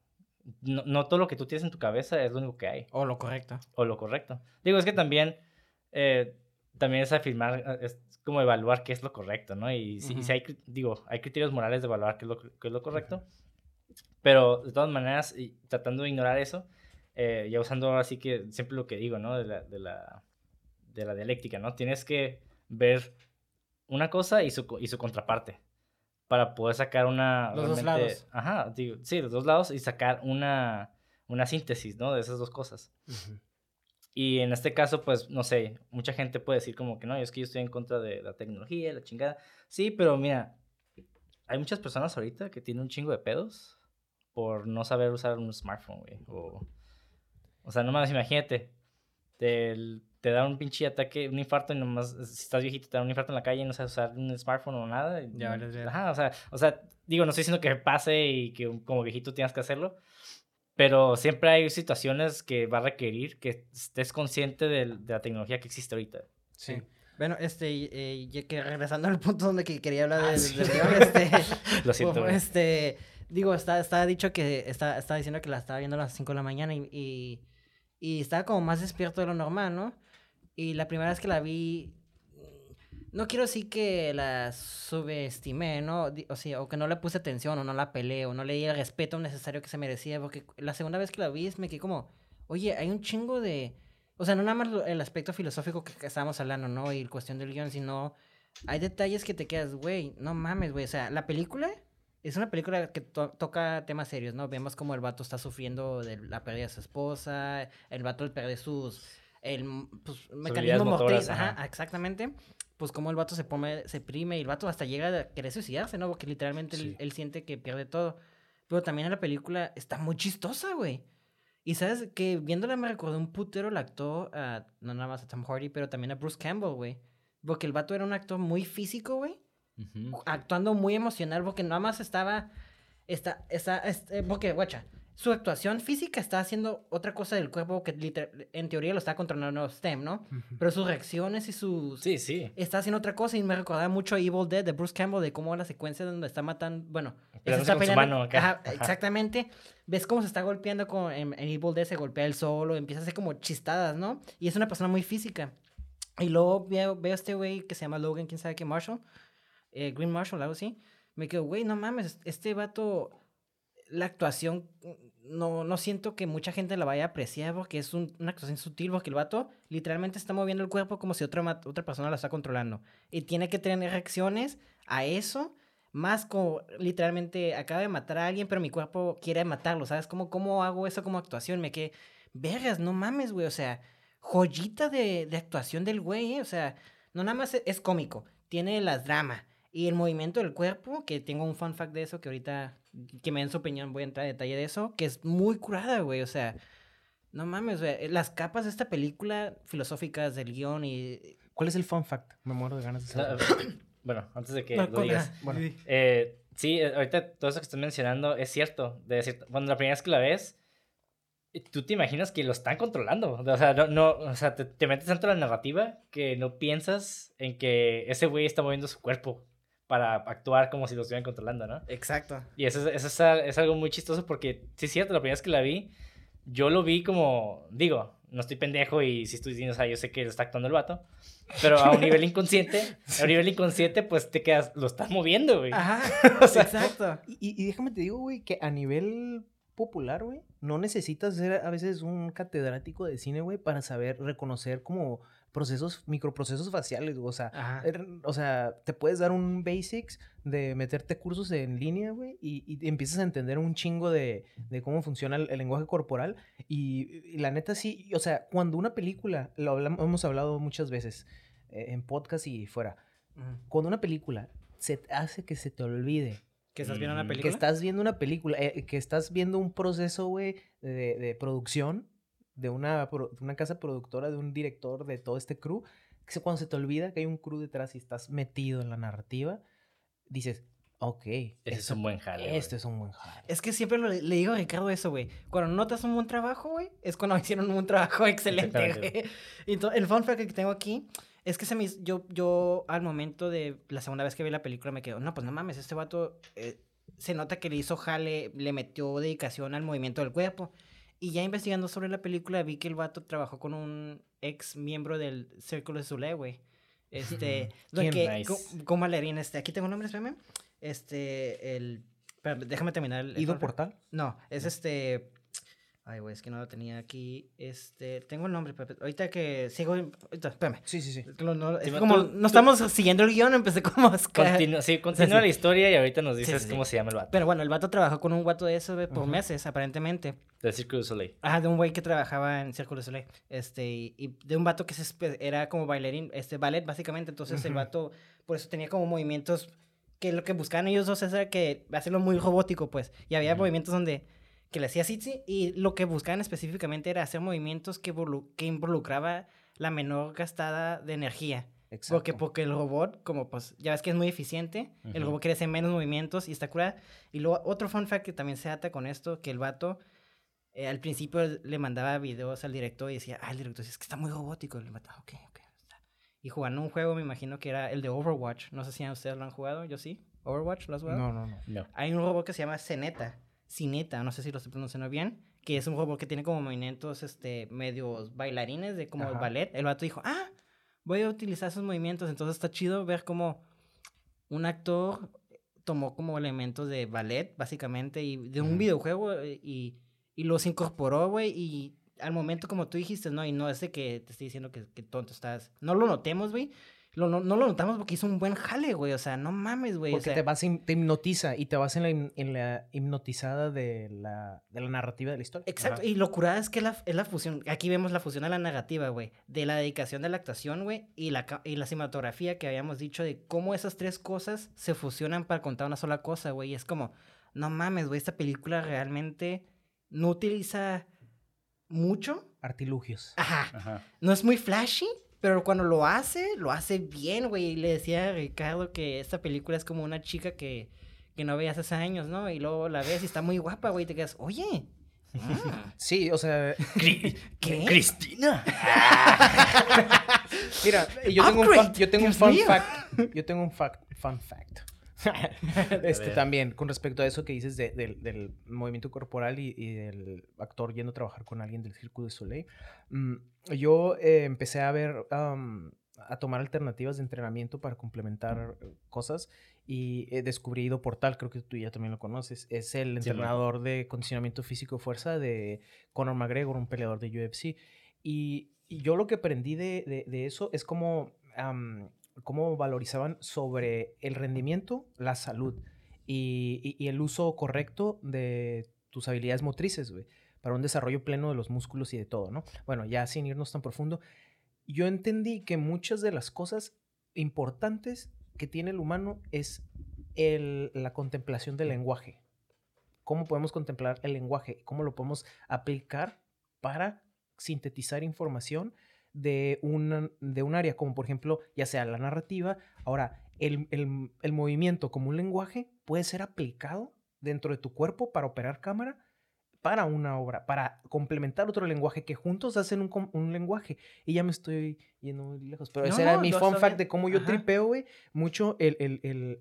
No, no todo lo que tú tienes en tu cabeza es lo único que hay O lo correcto. o lo correcto. Digo, es que también, eh, también es afirmar, eh, es como evaluar qué es lo correcto, ¿no? Y si, y si hay, digo, hay criterios morales de evaluar qué es lo, qué es lo correcto, pero de todas maneras, y tratando de ignorar eso, eh, ya usando ahora sí que siempre lo que digo, ¿no? De la, de la, de la dialéctica, ¿no? Tienes que ver una cosa y su, y su contraparte para poder sacar una... Los dos lados. Ajá, digo, sí, los dos lados y sacar una, una síntesis, ¿no? De esas dos cosas. Ujú. Y en este caso, pues, no sé, mucha gente puede decir como que no, es que yo estoy en contra de la tecnología, la chingada. Sí, pero mira, hay muchas personas ahorita que tienen un chingo de pedos por no saber usar un smartphone, güey. O, o sea, nomás imagínate, te, te da un pinche ataque, un infarto y nomás, si estás viejito, te da un infarto en la calle y no sabes usar un smartphone o nada. y- Ya verga. Ajá, o sea, o sea, digo, no estoy diciendo que pase y que como viejito tienes que hacerlo, pero siempre hay situaciones que va a requerir que estés consciente del- de, la tecnología que existe ahorita. Sí. Bueno, este, eh, ya que regresando al punto donde que quería hablar Ah, del, sí. del guion, este, Lo siento. güey. este, digo, está, estaba dicho que, está, estaba diciendo que la estaba viendo a las 5 de la mañana y, y, estaba como más despierto de lo normal, ¿no? Y la primera vez que la vi, no quiero decir que la subestimé, ¿no? O sea, o que no le puse atención, o no la peleé, o no le di el respeto necesario que se merecía, porque la segunda vez que la vi me quedé como, oye, hay un chingo de... O sea, no nada más el aspecto filosófico que, estábamos hablando, ¿no? Y cuestión del guion, sino hay detalles que te quedas, güey, no mames, güey. O sea, la película es una película que toca temas serios, ¿no? Vemos como el vato está sufriendo de la pérdida de su esposa, el vato pierde sus... El pues, mecanismo motriz, ajá, exactamente pues como el vato se pone, se prime y el vato hasta llega a querer suicidarse, ¿no? Porque literalmente él, siente que pierde todo. Pero también la película está muy chistosa, güey. Y sabes que viéndola me recordó un putero el actor, no nada más a Tom Hardy, pero también a Bruce Campbell, güey. Porque el vato era un actor muy físico, güey. Actuando muy emocional, porque nada más estaba. Está, está, este, porque, guacha, su actuación física está haciendo otra cosa del cuerpo que en teoría lo está controlando STEM, ¿no? Pero sus reacciones y sus... Sí, sí. Está haciendo otra cosa y me recordaba mucho a Evil Dead de Bruce Campbell, de cómo la secuencia donde está matando... Bueno, está con su mano acá. exactamente. Ves cómo se está golpeando con, en, Evil Dead, se golpea el solo, empieza a hacer como chistadas, ¿no? Y es una persona muy física. Y luego veo, veo a este güey que se llama Logan, quién sabe qué, Marshall. Eh, Green Marshall, algo así. Me quedo, güey, no mames, este vato la actuación no, no siento que mucha gente la vaya a apreciar porque es una actuación sutil, porque el vato literalmente está moviendo el cuerpo como si otra, otra persona la está controlando. Y tiene que tener reacciones a eso, más como literalmente acaba de matar a alguien, pero mi cuerpo quiere matarlo, ¿sabes? ¿Cómo, cómo hago eso como actuación? Me quedé, vergas, no mames, güey, o sea, joyita de, de actuación del güey, ¿eh? o sea, no nada más es, cómico, tiene las dramas. Y el movimiento del cuerpo, que tengo un fun fact de eso que ahorita que me den su opinión, voy a entrar en detalle de eso, que es muy curada, güey, o sea, no mames, güey, las capas de esta película filosóficas del guion y... ¿Cuál es el fun fact? Me muero de ganas de saber. bueno, antes de que lo digas. Bueno. Eh, sí, eh, ahorita todo eso que estás mencionando es cierto. De decir, cuando la primera vez que la ves, tú te imaginas que lo están controlando. O sea, no, no o sea, te, te metes dentro de la narrativa que no piensas en que ese güey está moviendo su cuerpo para actuar como si lo estuvieran controlando, ¿no? Exacto. Y eso, eso es, algo muy chistoso porque, sí es cierto, la primera vez que la vi, yo lo vi como, digo, no estoy pendejo y si estoy diciendo, o sea, yo sé que lo está actuando el vato, pero a un nivel inconsciente, a un nivel inconsciente, pues te quedas, lo estás moviendo, güey. Ajá, exacto. Y, y déjame te digo, güey, que a nivel popular, güey, no necesitas ser a veces un catedrático de cine, güey, para saber reconocer como procesos, microprocesos faciales, o sea, er, o sea, te puedes dar un basics de meterte cursos en línea, güey, y, empiezas a entender un chingo de, de cómo funciona el, lenguaje corporal. Y, la neta sí, o sea, cuando una película, lo hablamos, hemos hablado muchas veces eh, en podcast y fuera, cuando una película se hace que se te olvide ¿Que estás viendo una película? Que estás viendo una película, eh, que estás viendo un proceso, güey, de, de, producción de una, una casa productora, de un director, de todo este crew, que cuando se te olvida que hay un crew detrás y estás metido en la narrativa, dices, ok. Este es un buen jale. Este es un buen jale. Es que siempre le digo a Ricardo eso, güey. Cuando notas un buen trabajo, güey, es cuando hicieron un buen trabajo excelente, güey. Y el fun fact que tengo aquí es que se me, yo, yo al momento de la segunda vez que vi la película me quedo, no, pues no mames, este vato eh, se nota que le hizo jale, le metió dedicación al movimiento del cuerpo. Y ya investigando sobre la película vi que el vato trabajó con un ex miembro del Círculo de Zule, güey. Este, que, con, bailarín, este, aquí tengo un nombre, espérame. Este, el, déjame terminar. El, ¿Ido Portal? No, es este, Ay, güey, es que no lo tenía aquí. Este, tengo el nombre, pero ahorita que sigo, ahorita, espérame. Sí, sí, sí. No, es como, no estamos siguiendo el guion, empecé como a... sí, continúa la historia y ahorita nos dices cómo se llama el vato. Pero bueno, el vato trabajó con un guato de eso por meses, aparentemente. De Círculo de Soleil. Ajá, de un güey que trabajaba en Círculo de Soleil. Este, y, de un vato que se, era como bailarín, este, ballet, básicamente. Entonces el vato, por eso tenía como movimientos que lo que buscaban ellos dos era que hacerlo muy robótico, pues. Y había movimientos donde que le hacía Sitsi y lo que buscaban específicamente era hacer movimientos que, que involucraba la menor gastada de energía. Exacto. Porque, porque el robot, como pues ya ves que es muy eficiente, el robot quiere hacer menos movimientos y está curada. Y luego otro fun fact que también se ata con esto, que el vato eh, al principio le mandaba videos al director y decía, ah, el director es que está muy robótico. Y le mataba, ok, ok. Y jugando un juego, me imagino que era el de Overwatch. No sé si ustedes lo han jugado, yo sí. Overwatch, ¿lo has jugado? No, no, no. no. Hay un robot que se llama Zeneta Cineta, no sé si lo estoy pronunciando bien, que es un robot que tiene como movimientos este, medios bailarines de como el ballet. El vato dijo, ah, voy a utilizar esos movimientos. Entonces está chido ver cómo un actor tomó como elementos de ballet, básicamente, y de un videojuego eh, y, y los incorporó, güey, y al momento como tú dijiste, ¿no? Y no es de que te estoy diciendo que, que tonto estás. No lo notemos, güey, no, lo notamos porque hizo un buen jale, güey. O sea, no mames, güey. Porque te vas, te hipnotiza y te vas en la, en la hipnotizada de la, de la, narrativa de la historia. Exacto. Y lo curada es que la, es la fusión. Aquí vemos la fusión de la narrativa, güey. De la dedicación de la actuación, güey. Y la, y la cinematografía que habíamos dicho de cómo esas tres cosas se fusionan para contar una sola cosa, güey. Y es como, no mames, güey. Esta película realmente no utiliza mucho. Artilugios. Ajá. Ajá. No es muy flashy pero cuando lo hace, lo hace bien, güey. Y le decía a Ricardo que esta película es como una chica que, que no veías hace años, ¿no? Y luego la ves y está muy guapa, güey. Y te quedas, oye. Ah". Sí, o sea. ¿Qué? Cristina. Mira, yo tengo, un, yo tengo un fun fact. Yo tengo un fact, fun fact. este también, con respecto a eso que dices del movimiento corporal y, del actor yendo a trabajar con alguien del Circo de Soleil, mm, yo eh, empecé a ver, a tomar alternativas de entrenamiento para complementar cosas y he descubrido Portal, creo que tú ya también lo conoces, es el entrenador de condicionamiento físico fuerza de Conor McGregor, un peleador de UFC. Y, yo lo que aprendí de, eso es como cómo valorizaban sobre el rendimiento, la salud y, el uso correcto de tus habilidades motrices, güey, para un desarrollo pleno de los músculos y de todo, ¿no? Bueno, ya sin irnos tan profundo, yo entendí que muchas de las cosas importantes que tiene el humano es la contemplación del lenguaje. ¿Cómo podemos contemplar el lenguaje? ¿Cómo lo podemos aplicar para sintetizar información de un, de un área, como por ejemplo, ya sea la narrativa. Ahora, el, el, movimiento como un lenguaje puede ser aplicado dentro de tu cuerpo para operar cámara para una obra, para complementar otro lenguaje que juntos hacen un, un lenguaje. Y ya me estoy yendo muy lejos. Pero ese era mi fun fact de cómo yo tripeo, güey. Mucho el, el,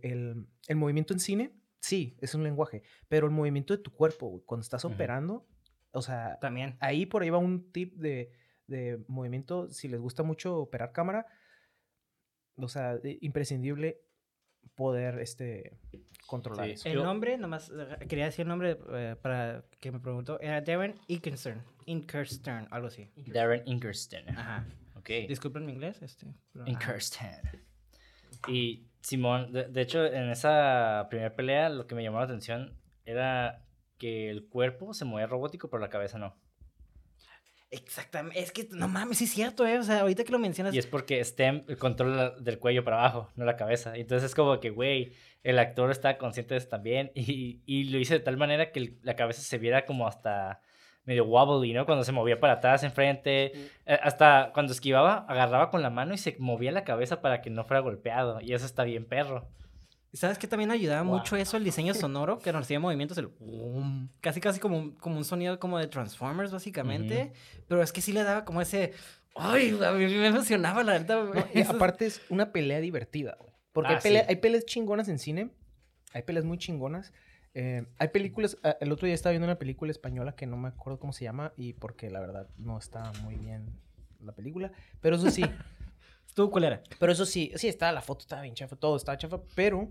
el, movimiento en cine, sí, es un lenguaje. Pero el movimiento de tu cuerpo, güey, cuando estás operando, o sea, también. Ahí por ahí va un tip de de movimiento, si les gusta mucho operar cámara, o sea, imprescindible poder este, controlar eso. El nombre, nomás eh, quería decir el nombre eh, para que me preguntó, era Darren Inkerstern, Inkerstern, algo así. Darren Inkerstern. Ajá. Ok. Disculpen mi inglés, este. Inkerstern. Y Simón, de, de, hecho, en esa primera pelea, lo que me llamó la atención era que el cuerpo se movía robótico, pero la cabeza no. Exactamente, es que no mames, sí es cierto, ¿eh? O sea, ahorita que lo mencionas. Y es porque STEM controla del cuello para abajo, no la cabeza. Entonces es como que, güey, el actor está consciente de eso también. Y, y lo hice de tal manera que la cabeza se viera como hasta medio wobbly, ¿no? Cuando se movía para atrás, enfrente. Eh, hasta cuando esquivaba, agarraba con la mano y se movía la cabeza para que no fuera golpeado. Y eso está bien perro. ¿Sabes qué también ayudaba mucho eso el diseño sonoro? Que nos hacía movimientos, el casi casi como, un, como un sonido como de Transformers, básicamente. Pero es que sí le daba como ese. ¡Ay! A mí me emocionaba, la verdad. y aparte es una pelea divertida, güey. Porque hay, ah, hay, peleas chingonas en cine. Hay peleas muy chingonas. Eh, hay películas. Ah, el otro día estaba viendo una película española que no me acuerdo cómo se llama. Y porque la verdad no está muy bien la película. Pero eso sí. Estuvo culera. Pero eso sí, sí, estaba la foto, estaba bien chafa, todo estaba chafa, pero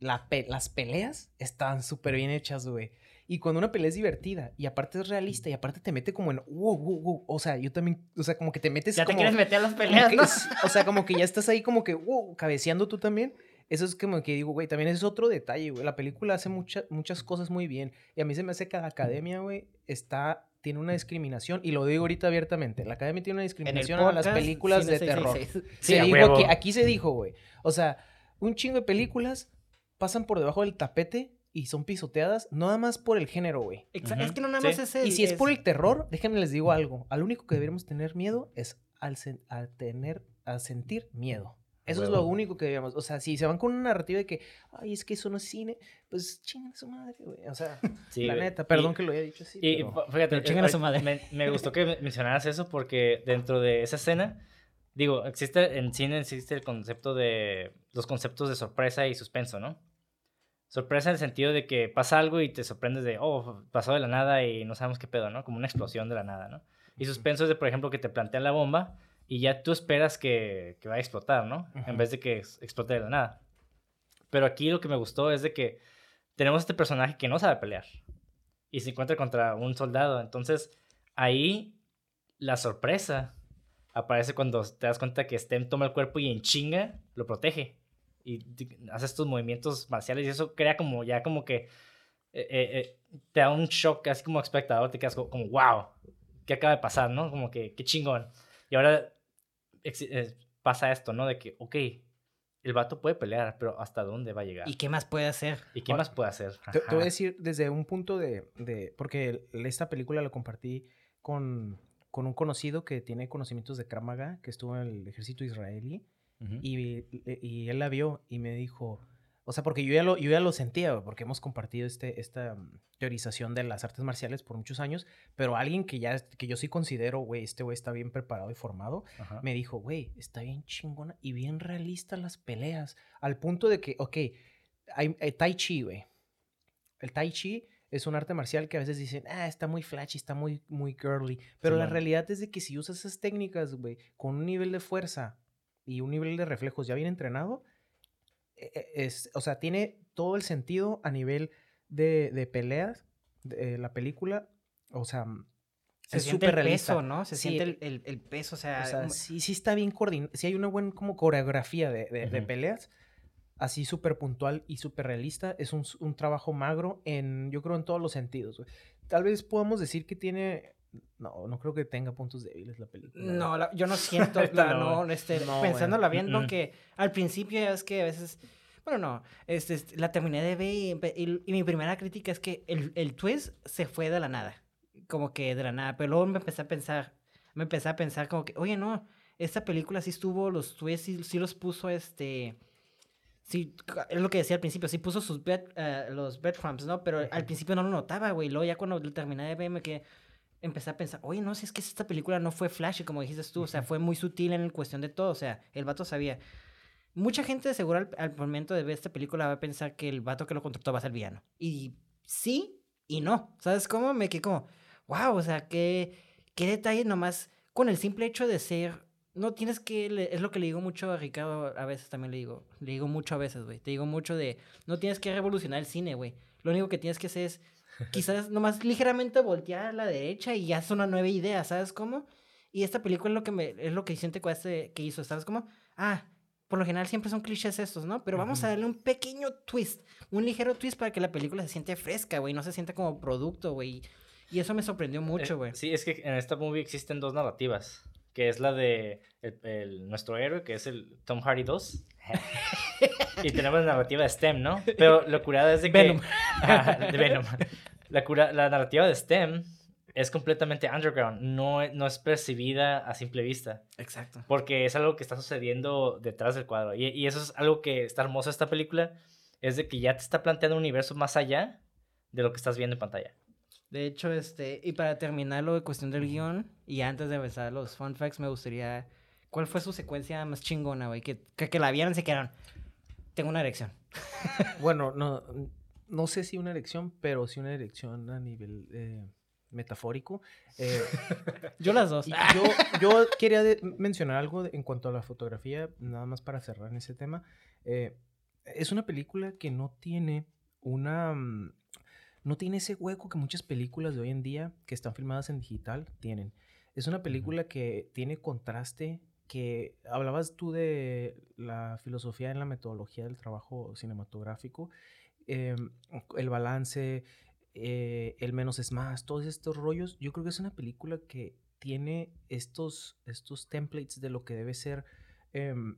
las peleas estaban súper bien hechas, güey. Y cuando una pelea es divertida y aparte es realista y aparte te mete como en wow, wow, wow. O sea, yo también, o sea, como que te metes. Ya te quieres meter a las peleas, ¿no? o sea, como que ya estás ahí como que wow, cabeceando tú también. Eso es como que digo, güey, también es otro detalle, güey. La película hace muchas muchas cosas muy bien. Y a mí se me hace que la academia, güey, está tiene una discriminación, y lo digo ahorita abiertamente, la academia tiene una discriminación a las películas de terror. Sí, aquí, aquí se dijo, güey. O sea, un chingo de películas pasan por debajo del tapete y son pisoteadas, nada más por el género, güey. Es que no nada más es el, Y si es, por el terror, déjenme les digo algo. Al único que deberíamos tener miedo es al, al tener, al sentir miedo. Eso es lo único que debemos. O sea, si se van con una narrativa de que, ay, es que eso no es cine, pues chingan a su madre, güey. O sea, la neta, perdón que lo haya dicho así. Y fíjate, chingan a su madre. Me, gustó que mencionaras eso porque dentro de esa escena, digo, existe en cine existe el concepto de los conceptos de sorpresa y suspenso, ¿no? Sorpresa en el sentido de que pasa algo y te sorprendes de, oh, pasó de la nada y no sabemos qué pedo, ¿no? Como una explosión de la nada, ¿no? Y suspenso es de, por ejemplo, que te plantean la bomba y ya tú esperas que, que va a explotar, ¿no? En vez de que explote de la nada. Pero aquí lo que me gustó es de que tenemos este personaje que no sabe pelear y se encuentra contra un soldado. Entonces, ahí la sorpresa aparece cuando te das cuenta que Stem toma el cuerpo y en chinga lo protege. Y hace estos movimientos marciales y eso crea como ya como que eh, eh, eh, te da un shock así como espectador, te quedas como, wow, ¿qué acaba de pasar, no? Como que, qué chingón. Y ahora pasa esto, ¿no? De que, ok, el vato puede pelear, pero ¿hasta dónde va a llegar? ¿Y qué más puede hacer? ¿Y qué más puede hacer? Te, voy a decir desde un punto de, de, porque esta película la compartí con, con un conocido que tiene conocimientos de Kramaga, que estuvo en el ejército israelí, y, y, él la vio y me dijo, o sea, porque yo ya lo, yo ya lo sentía, porque hemos compartido este, esta mm, teorización de las artes marciales por muchos años, pero alguien que ya, que yo sí considero, güey, este güey está bien preparado y formado, me dijo, güey, está bien chingona y bien realista las peleas, al punto de que, ok, hay, hay Tai Chi, güey. El Tai Chi es un arte marcial que a veces dicen, ah, está muy flashy, está muy, muy girly. Pero la realidad es de que si usas esas técnicas, güey, con un nivel de fuerza y un nivel de reflejos ya bien entrenado, e, e, es, o sea, tiene todo el sentido a nivel de, de peleas, de, la película, o sea, se es siente el peso, ¿no? Se siente el, el, peso, o sea... O sea sí, sí está bien coordinado, sí hay una buena como coreografía de, de peleas, así súper puntual y súper realista. Es un, un, trabajo magro en, yo creo, en todos los sentidos. Tal vez podamos decir que tiene... No, no creo que tenga puntos débiles la película. No, yo no siento, no, este, pensándola viendo que al principio ya es que a veces... Bueno, no, este, la terminé de ver y, mi primera crítica es que el, el twist se fue de la nada. Como que de la nada. Pero luego me empecé a pensar, me empecé a pensar como que, oye, no, esta película sí estuvo, los twists sí, sí los puso este sí, es lo que decía al principio, sí puso sus bed, uh, los breadcrumbs, ¿no? Pero al principio no lo notaba, güey. Luego ya cuando terminé de verme que empecé a pensar, oye, no, si es que esta película no fue flashy, como dijiste tú, o sea, fue muy sutil en cuestión de todo, o sea, el vato sabía. Mucha gente de seguro al, momento de ver esta película va a pensar que el vato que lo contrató va a ser villano. Y sí y no, ¿sabes cómo? Me quedé como, wow, o sea, qué, qué detalle nomás con el simple hecho de ser no tienes que, es lo que le digo mucho a Ricardo, a veces también le digo, le digo mucho a veces, güey, te digo mucho de, no tienes que revolucionar el cine, güey, lo único que tienes que hacer es quizás nomás ligeramente voltear a la derecha y ya es una nueva idea, ¿sabes cómo? Y esta película es lo que me, es lo que siente este, que hizo, ¿sabes cómo? Ah, por lo general siempre son clichés estos, ¿no? Pero vamos a darle un pequeño twist, un ligero twist para que la película se siente fresca, güey, no se sienta como producto, güey. Y eso me sorprendió mucho, eh, güey. sí, es que en esta movie existen dos narrativas que es la de el, nuestro héroe, que es el Tom Hardy 2. y tenemos la narrativa de STEM, ¿no? Pero lo curada es de que... Venom. de Venom. La, cura, la narrativa de STEM es completamente underground, no, no es percibida a simple vista. Exacto. Porque es algo que está sucediendo detrás del cuadro. Y, y eso es algo que está hermoso esta película, es de que ya te está planteando un universo más allá de lo que estás viendo en pantalla. De hecho, este, y para terminar lo de cuestión del guion, y antes de empezar los fun facts, me gustaría, ¿cuál fue su secuencia más chingona, güey? Que, que, la vieron y se quedaron, tengo una erección. bueno, no, no sé si una erección, pero sí una erección a nivel eh, metafórico. Eh, yo las dos. Yo, yo quería mencionar algo en cuanto a la fotografía, nada más para cerrar en ese tema. Eh, es una película que no tiene una mm, no tiene ese hueco que muchas películas de hoy en día que están filmadas en digital tienen. Es una película que tiene contraste, que hablabas tú de la filosofía en la metodología del trabajo cinematográfico, em, el balance, eh, el menos es más, todos estos rollos. Yo creo que es una película que tiene estos, estos templates de lo que debe ser em,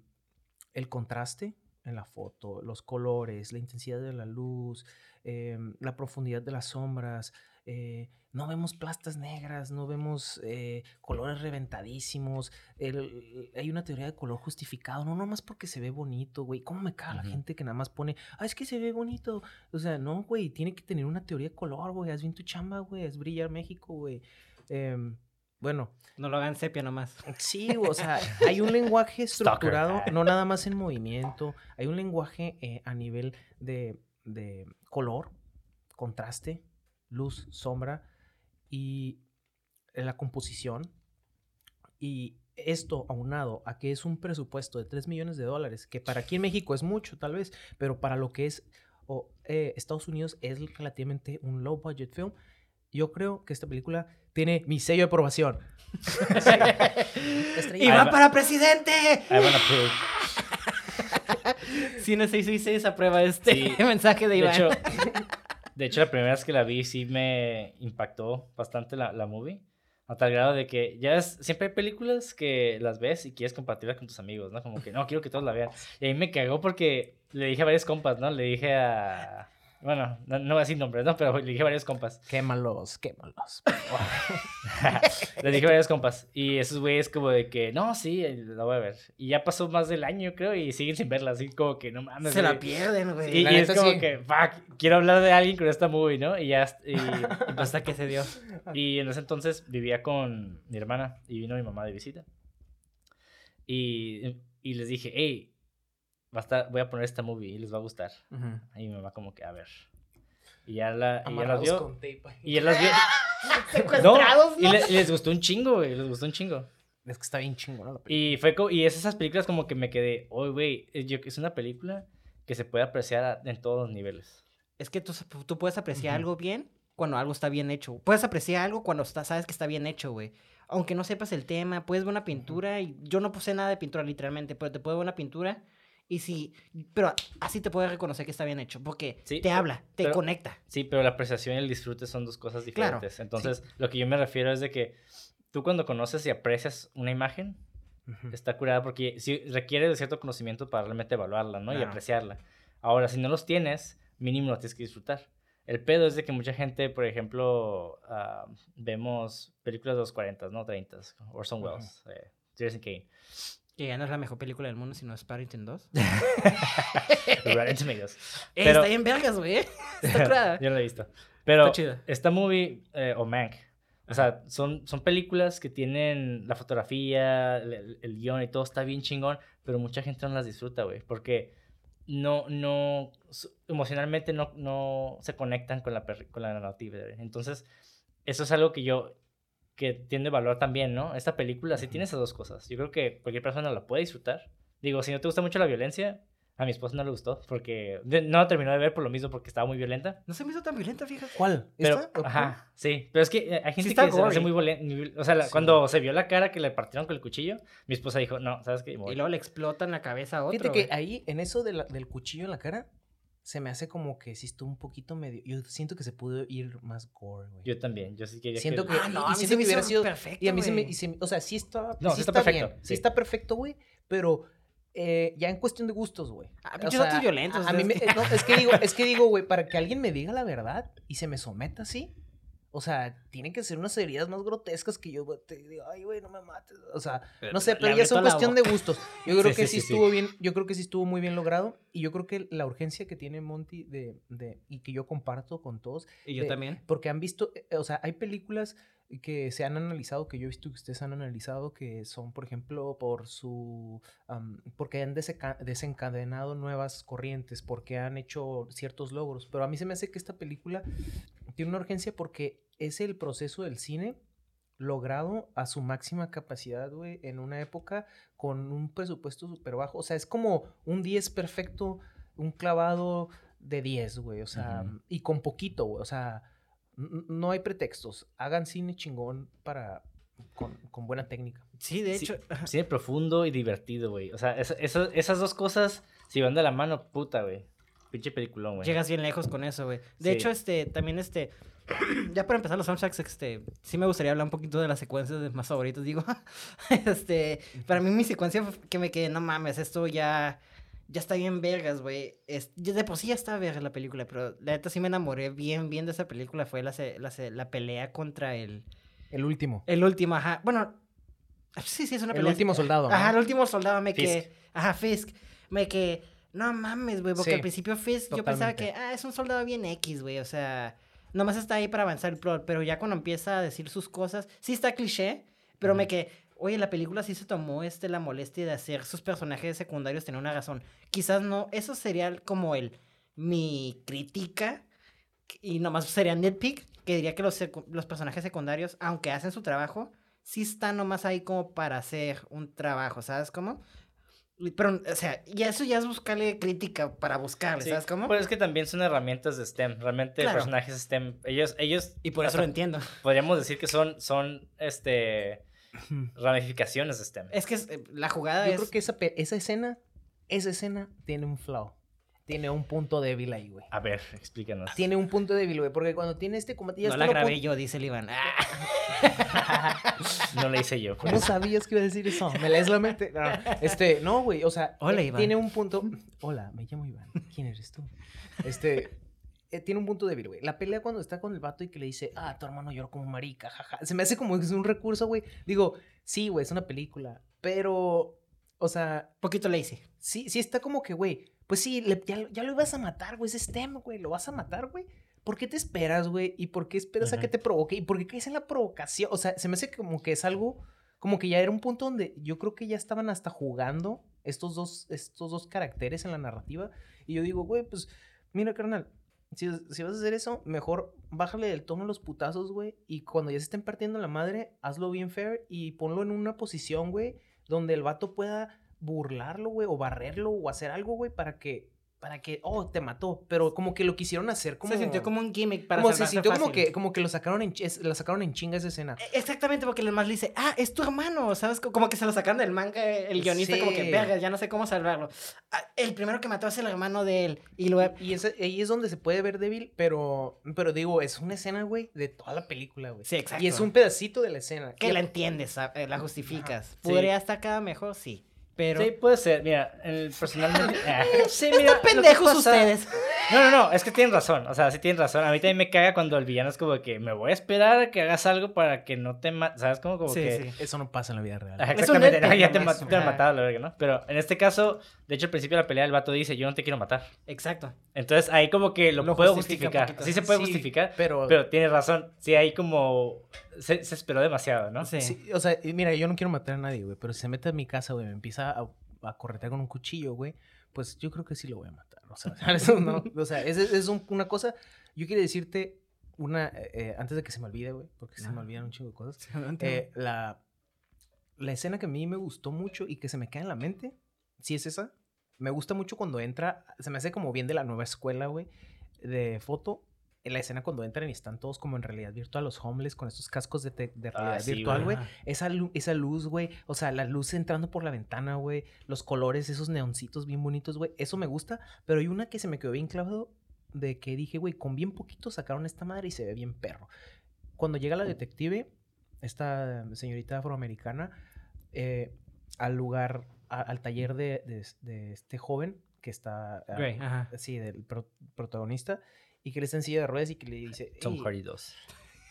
el contraste en la foto, los colores, la intensidad de la luz, Em, la profundidad de las sombras, eh, no vemos plastas negras, no vemos eh, colores reventadísimos. hay una teoría de color justificado, no nomás porque se ve bonito, güey. ¿Cómo me caga la gente que nada más pone, ah, es que se ve bonito? O sea, no, güey, tiene que tener una teoría de color, güey. Haz bien tu chamba, güey. Es brillar México, güey. Em, bueno. No lo hagan sepia nomás. Sí, o sea, hay un lenguaje estructurado, no nada más en movimiento, hay un lenguaje eh, a nivel de de color, contraste, luz, sombra y la composición. Y esto aunado a que es un presupuesto de 3 millones de dólares, que para aquí en México es mucho tal vez, pero para lo que es eh, Estados Unidos es relativamente un low budget film, yo creo que esta película tiene mi sello de aprobación. ¡Y va para presidente! Cine 666 aprueba este mensaje de Iván. De hecho, la primera vez que la vi sí me impactó bastante la, la movie. A tal grado de que ya es, siempre hay películas que las ves y quieres compartirlas con tus amigos, ¿no? Como que no, quiero que todos la vean. Y ahí me cagó porque le dije a varios compas, ¿no? Le dije a, bueno, no, no voy a decir nombres, ¿no? Pero le dije a varios compas. Quémalos, quémalos. le dije a varios compas. Y esos güeyes como de que, no, sí, la voy a ver. Y ya pasó más del año, creo, y siguen sin verla. Así como que, no mames. Se la pierden, güey. Y, es como que, fuck, quiero hablar de alguien con esta movie, ¿no? Y ya, y, hasta que se dio. Y en ese entonces vivía con mi hermana y vino mi mamá de visita. Y, y les dije, hey, voy a poner esta movie y les va a gustar. Y mi mamá como que, a ver. Y ya, la, y ya las vio. Y ya las vio. Secuestrados, ¿no? Y, les gustó un chingo, güey. Les gustó un chingo. Es que está bien chingo, ¿no? Y fue y es esas películas como que me quedé, oye, güey, es una película que se puede apreciar en todos los niveles. Es que tú, tú puedes apreciar algo bien cuando algo está bien hecho. Puedes apreciar algo cuando sabes que está bien hecho, güey. Aunque no sepas el tema, puedes ver una pintura y yo no puse nada de pintura literalmente, pero te puedo ver una pintura y sí, pero así te puedes reconocer que está bien hecho, porque te habla, te conecta. Sí, pero la apreciación y el disfrute son dos cosas diferentes. Entonces, lo que yo me refiero es de que tú cuando conoces y aprecias una imagen, está curada porque sí, requiere de cierto conocimiento para realmente evaluarla, ¿no? Y apreciarla. Ahora, si no los tienes, mínimo lo tienes que disfrutar. El pedo es de que mucha gente, por ejemplo, ah, vemos películas de los 40, ¿no? 30, Orson Welles, uh Kane que ya no es la mejor película del mundo, sino es Paddington 2. Rotten Tomatoes. Pero... Está bien vergas, güey. Está clara. Yo no la he visto. Pero Está esta movie, eh, o Mank, o sea, son, son películas que tienen la fotografía, el, guion y todo está bien chingón, pero mucha gente no las disfruta, güey, porque no, no, emocionalmente no, no se conectan con la, con la narrativa. Entonces, eso es algo que yo que tiene valor también, ¿no? Esta película sí tiene esas dos cosas. Yo creo que cualquier persona la puede disfrutar. Digo, si no te gusta mucho la violencia, a mi esposa no le gustó porque no la terminó de ver por lo mismo porque estaba muy violenta. No se me hizo tan violenta, fíjate. ¿Cuál? Pero, ajá, sí. Pero es que hay gente que se hace muy violenta. O sea, cuando se vio la cara que le partieron con el cuchillo, mi esposa dijo, no, ¿sabes qué? Y luego le explota en la cabeza a otro. Fíjate que ahí, en eso del cuchillo en la cara, se me hace como que si estuvo un poquito medio. Yo siento que se pudo ir más gore, güey. Yo también, yo sí quería siento que. Ah, no, a mí se me hubiera sido perfecto. Y a mí se me. o sea, sí está. No, sí, está, perfecto. Sí. está perfecto, güey. Pero eh, ya en cuestión de gustos, güey. Ah, pinches datos violentos. A, mí me, no, es que digo, es que digo, güey, para que alguien me diga la verdad y se me someta así, o sea, tienen que ser unas heridas más grotescas que yo te digo, ay, güey, no me mates. O sea, no sé, pero ya es cuestión de gustos. Yo creo que sí, estuvo bien, yo creo que sí estuvo muy bien logrado. Y yo creo que la urgencia que tiene Monty de, de y que yo comparto con todos. Y yo también. Porque han visto, eh, o sea, hay películas que se han analizado, que yo he visto que ustedes han analizado, que son, por ejemplo, por su, porque han desencadenado nuevas corrientes, porque han hecho ciertos logros. Pero a mí se me hace que esta película tiene una urgencia porque es el proceso del cine logrado a su máxima capacidad, güey, en una época con un presupuesto súper bajo. O sea, es como un 10 perfecto, un clavado de 10, güey. O sea, y con poquito, güey. O sea, no hay pretextos. Hagan cine chingón para... Con, buena técnica. Sí, de hecho. cine profundo y divertido, güey. O sea, esas dos cosas, si van de la mano, puta, güey. Pinche peliculón, güey. Llegas bien lejos con eso, güey. De hecho, este, también este. ya para empezar los soundtracks, este, sí me gustaría hablar un poquito de las secuencias de más favoritos. Digo, este, para mí mi secuencia que me quedé, no mames, esto ya, ya está bien vergas, güey. De por sí ya está verga la película, pero la neta sí me enamoré bien, bien de esa película. Fue la, la, la pelea contra el... El último. El último, ajá. Bueno, sí, sí, es una pelea. El último soldado. Ajá, el último soldado me quedé... Ajá, Fisk. Me quedé no mames, güey, porque al principio Fisk yo pensaba que, ah, es un soldado bien X, güey, o sea, nomás está ahí para avanzar el plot, pero ya cuando empieza a decir sus cosas, sí está cliché, pero me que, oye, la película sí se tomó este la molestia de hacer sus personajes secundarios tener una razón. Quizás no, eso sería como el, mi crítica, y nomás sería nitpick, que diría que los, los personajes secundarios, aunque hacen su trabajo, sí está nomás ahí como para hacer un trabajo, ¿sabes cómo? Pero, o sea, y eso ya es buscarle crítica para buscarle, ¿sabes cómo? Pues es que también son herramientas de STEM. Realmente personajes STEM, ellos, ellos... Y por eso lo entiendo. Podríamos decir que son, son, este, ramificaciones de STEM. Es que eh, la jugada Yo creo que esa, esa escena, esa escena tiene un flaw tiene un punto débil ahí, güey. A ver, explícanos. Tiene un punto débil, güey, porque cuando tiene este combate... no la grabé yo, dice el Iván. no la hice yo. ¿Cómo sabías que iba a decir eso? Me lees la mente. este, no, güey, o sea, Hola, Iván. tiene un punto... Hola, me llamo Iván. ¿Quién eres tú? Este, eh, tiene un punto débil, güey. La pelea cuando está con el vato y que le dice, ah, tu hermano lloró como marica, jaja. Se me hace como que es un recurso, güey. Digo, sí, güey, es una película, pero, o sea... Poquito lazy. Sí, sí está como que, güey, pues sí, ya, lo ibas a matar, güey. Es STEM, güey. Lo vas a matar, güey. ¿Por qué te esperas, güey? ¿Y por qué esperas a que te provoque? ¿Y por qué caes en la provocación? O sea, se me hace como que es algo, como que ya era un punto donde yo creo que ya estaban hasta jugando estos dos, estos dos caracteres en la narrativa. Y yo digo, güey, pues, mira, carnal, si, si, vas a hacer eso, mejor bájale del tono a los putazos, güey. Y cuando ya se estén partiendo la madre, hazlo bien fair y ponlo en una posición, güey, donde el vato pueda burlarlo, güey, o barrerlo, o hacer algo, güey, para que para que, oh, te mató, pero como que lo quisieron hacer como... Se sintió como un gimmick para Como se sintió como que, como que lo sacaron en, lo sacaron en chinga esa escena. E, exactamente, porque el más le dice, ah, es tu hermano, ¿sabes? Como que se lo sacaron del manga el guionista, como que, verga, ya no sé cómo salvarlo. Ah, el primero que mató es el hermano de él, y luego... Y ese, ahí es donde se puede ver débil, pero, pero digo, es una escena, güey, de toda la película, güey. Sí, exacto. Y es un pedacito de la escena. Que la entiendes, eh, la justificas. ¿Podría estar cada mejor? Sí. Pero... Sí, puede ser. Mira, el, personalmente... Ah, sí, mira, pendejos ustedes. No, no, no, es que tienen razón. O sea, sí tienen razón. A mí también me caga cuando el villano es como que me voy a esperar a que hagas algo para que no te mates. ¿Sabes? Como, como que... Eso no pasa en la vida real. exactamente. No, ya te, te han matado, la verdad, ¿no? Pero en este caso, de hecho, al principio de la pelea, el vato dice, yo no te quiero matar. Exacto. Entonces, ahí como que lo, puedo justificar. Sí se puede justificar, pero... Pero tienes razón. Sí, ahí como... Se, esperó demasiado, ¿no? Sí. O sea, mira, yo no quiero matar a nadie, güey, pero si se mete a mi casa, güey, me empieza a a corretear con un cuchillo, güey, pues yo creo que sí lo voy a matar. O sea, eso no, o sea es, es una cosa, yo quiero decirte una, eh, eh, antes de que se me olvide, güey, porque se me olvidan un chingo de cosas, eh, la, la escena que a mí me gustó mucho y que se me queda en la mente, sí es esa, me gusta mucho cuando entra, se me hace como bien de la nueva escuela, güey, de foto, en la escena cuando entran y están todos como en realidad virtual, los homeless con estos cascos de, de ah, realidad virtual, güey. Esa, esa luz, güey. O sea, la luz entrando por la ventana, güey. Los colores, esos neoncitos bien bonitos, güey. Eso me gusta. Pero hay una que se me quedó bien clavado de que dije, güey, con bien poquito sacaron esta madre y se ve bien perro. Cuando llega la detective, esta señorita afroamericana, eh, al lugar, al taller de, este joven que está, ah, sí, del protagonista, y que le está en silla de ruedas y que le dice... Tom Hardy 2.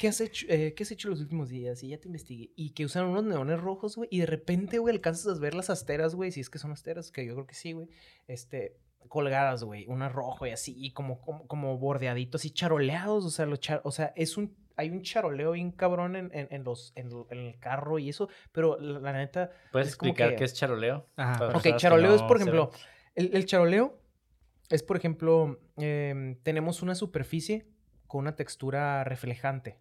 ¿Qué has hecho, eh, ¿qué has hecho los últimos días? Y ya te investigué. Y que usan unos neones rojos, güey. Y de repente, güey, alcanzas a ver las asteras, güey. Si es que son asteras, que yo creo que sí, güey. Este, colgadas, güey. Una rojo y así. Y como, como, como bordeaditos y charoleados. O sea, los o sea, es un... Hay un charoleo bien cabrón en, en, los, en, el carro y eso. Pero la, neta... ¿Puedes explicar qué es charoleo? Ajá. Ok, charoleo es, por ejemplo... El, el charoleo es, por ejemplo, em, tenemos una superficie con una textura reflejante,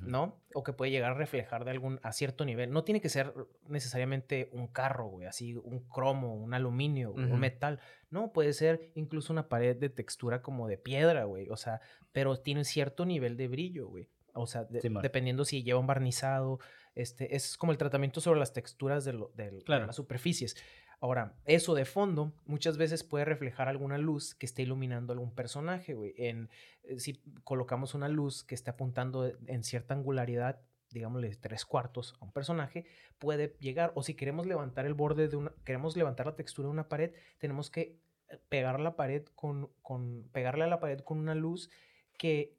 ¿no? O que puede llegar a reflejar de algún, a cierto nivel. No tiene que ser necesariamente un carro, güey, así un cromo, un aluminio, un metal. No, puede ser incluso una pared de textura como de piedra, güey. O sea, pero tiene cierto nivel de brillo, güey. O sea, dependiendo si lleva un barnizado, este, es como el tratamiento sobre las texturas de, de las superficies. Ahora, eso de fondo muchas veces puede reflejar alguna luz que esté iluminando algún personaje. En, eh, si colocamos una luz que esté apuntando en cierta angularidad, digámosle tres cuartos a un personaje, puede llegar. O si queremos levantar el borde de una, queremos levantar la textura de una pared, tenemos que eh, pegar la pared con, con pegarle a la pared con una luz que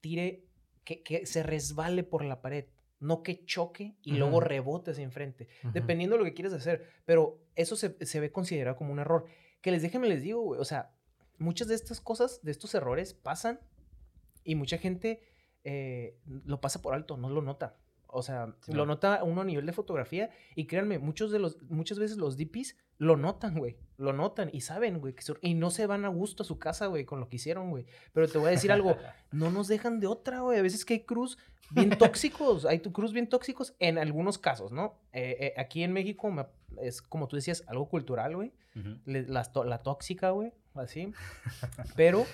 tire, que, que se resbale por la pared no que choque y luego rebote hacia enfrente, dependiendo de lo que quieres hacer. Pero eso se, ve considerado como un error. Que les déjenme les digo, güey, o sea, muchas de estas cosas, de estos errores pasan y mucha gente eh, lo pasa por alto, no lo nota. O sea, lo nota uno a nivel de fotografía. Y créanme, muchos de los, muchas veces los DPs lo notan, güey. Lo notan y saben, güey. y no se van a gusto a su casa, güey, con lo que hicieron, güey. Pero te voy a decir algo. No nos dejan de otra, güey. A veces que hay cruz bien tóxicos. hay tu cruz bien tóxicos en algunos casos, ¿no? Eh, eh, aquí en México es, como tú decías, algo cultural, güey. la, la tóxica, güey. Así. Pero...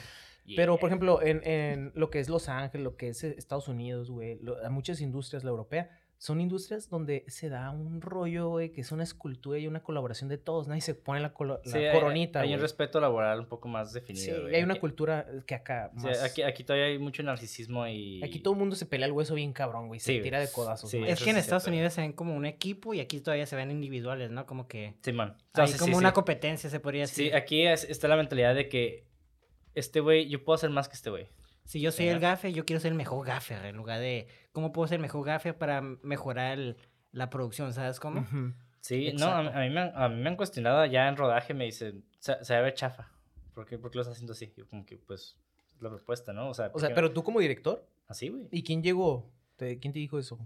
Pero, por ejemplo, en, en, lo que es Los Ángeles, lo que es eh, Estados Unidos, güey, muchas industrias, la europea, son industrias donde se da un rollo, güey, que es una escultura y una colaboración de todos. Nadie se pone la, coronita, Hay, hay un respeto laboral un poco más definido. Sí, y hay una cultura que acá. Más... aquí, aquí todavía hay mucho narcisismo y. Aquí todo el mundo se pelea el hueso bien cabrón, güey. Se tira de codazos. es que en Estados Unidos se ven como un equipo y aquí todavía se ven individuales, ¿no? Como que. Sí, man. Hay como una competencia, se podría decir. Sí, aquí está la mentalidad de que este güey, yo puedo hacer más que este güey. Si yo soy el gafe, yo quiero ser el mejor gafe, en lugar de cómo puedo ser el mejor gafe para mejorar la producción, ¿sabes cómo? Sí, no, a, mí me han, a, mí me han, cuestionado ya en rodaje, me dicen, se, se ve chafa. ¿Por qué, ¿Por qué lo estás haciendo así? Yo como que, pues, la propuesta, ¿no? O sea, o sea pero tú como director. Así, güey. ¿Y quién llegó? ¿Quién te dijo eso?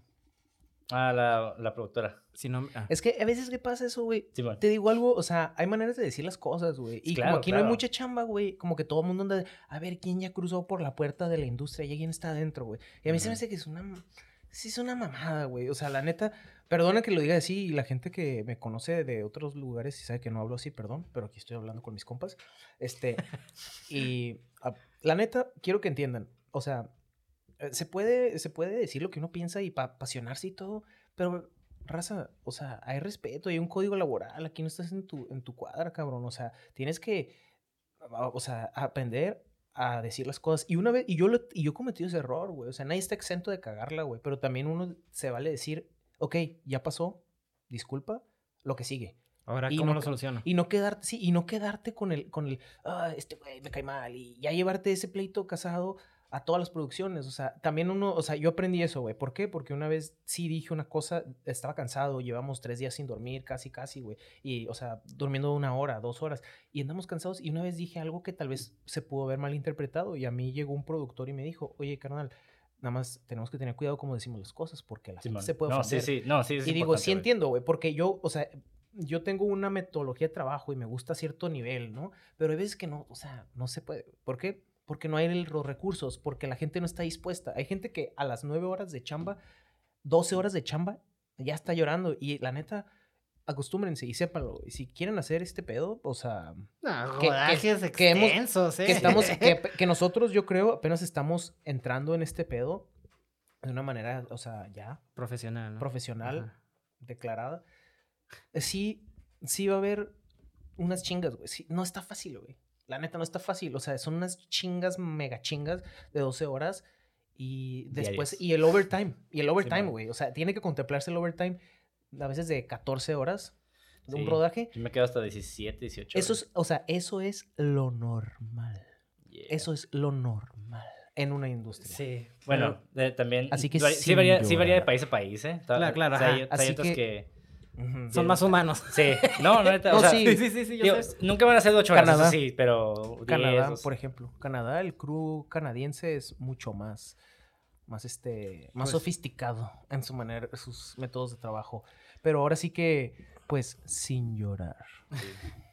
Ah, la, la productora. Si no, ah. Es que a veces, ¿qué pasa eso, güey? Te digo algo, o sea, hay maneras de decir las cosas, güey. Y como aquí no hay mucha chamba, güey, como que todo el mundo anda, a ver, ¿quién ya cruzó por la puerta de la industria? ¿Y quién está adentro, güey? Y a mí se me hace que es una... Sí, es una mamada, güey. O sea, la neta, perdona que lo diga así y la gente que me conoce de otros lugares y sabe que no hablo así, perdón, pero aquí estoy hablando con mis compas. Este, y la neta, quiero que entiendan, o sea, se puede, se puede decir lo que uno piensa y apasionarse y todo, pero raza, o sea, hay respeto, hay un código laboral, aquí no estás en tu, en tu cuadra, cabrón, o sea, tienes que, ah, o sea, aprender a decir las cosas. Y una vez, y yo, y yo cometí ese error, güey, o sea, nadie está exento de cagarla, güey, pero también uno se vale decir, ok, ya pasó, disculpa, lo que sigue. Ahora, ¿cómo lo soluciono? Y no quedarte, sí, y no quedarte con el, con el, ah, este güey me cae mal, y ya llevarte ese pleito casado a todas las producciones. O sea, también uno, o sea, yo aprendí eso, güey. ¿Por qué? Porque una vez sí dije una cosa, estaba cansado, llevamos tres días sin dormir, casi, casi, güey. Y, o sea, durmiendo una hora, dos horas. Y andamos cansados. Y una vez dije algo que tal vez se pudo haber malinterpretado. Y a mí llegó un productor y me dijo, oye, carnal, nada más tenemos que tener cuidado como decimos las cosas, porque la gente se puede no, Sí, sí, no, sí, Y digo, sí entiendo, güey, porque yo, o sea, yo tengo una metodología de trabajo y me gusta cierto nivel, ¿no? Pero hay veces que no, o sea, no se puede. ¿Por qué? Porque no hay los recursos, porque la gente no está dispuesta. Hay gente que a las nueve horas de chamba, 12 horas de chamba, ya está llorando. Y la neta, acostúmbrense y sépanlo. Y si quieren hacer este pedo, o sea... No, que, que, que, hemos, ¿eh? estamos, que, nosotros, yo creo, apenas estamos entrando en este pedo de una manera, o sea, ya... Profesional, ¿no? Profesional, declarada. Sí, sí va a haber unas chingas, güey. no está fácil, güey. La neta no está fácil. O sea, son unas chingas, mega chingas de 12 horas. Y después, y el overtime. Y el overtime, güey. o sea, tiene que contemplarse el overtime a veces de 14 horas de un rodaje. Yo me quedo hasta 17, 18. Eso es, o sea, eso es lo normal. Eso es lo normal en una industria. Sí. Bueno, también. Así que sí, varía, sí varía de país a país, ¿eh? Claro, claro. O sea, hay, hay otros que son más humanos. Sí. No, no, o sea, sí. sí, sí, sí, yo sé. Nunca van a ser de 8 horas, sí, pero Canadá, por ejemplo. Canadá, el crew canadiense es mucho más más este más pues sofisticado en su manera, sus métodos de trabajo. Pero ahora sí que pues sin llorar.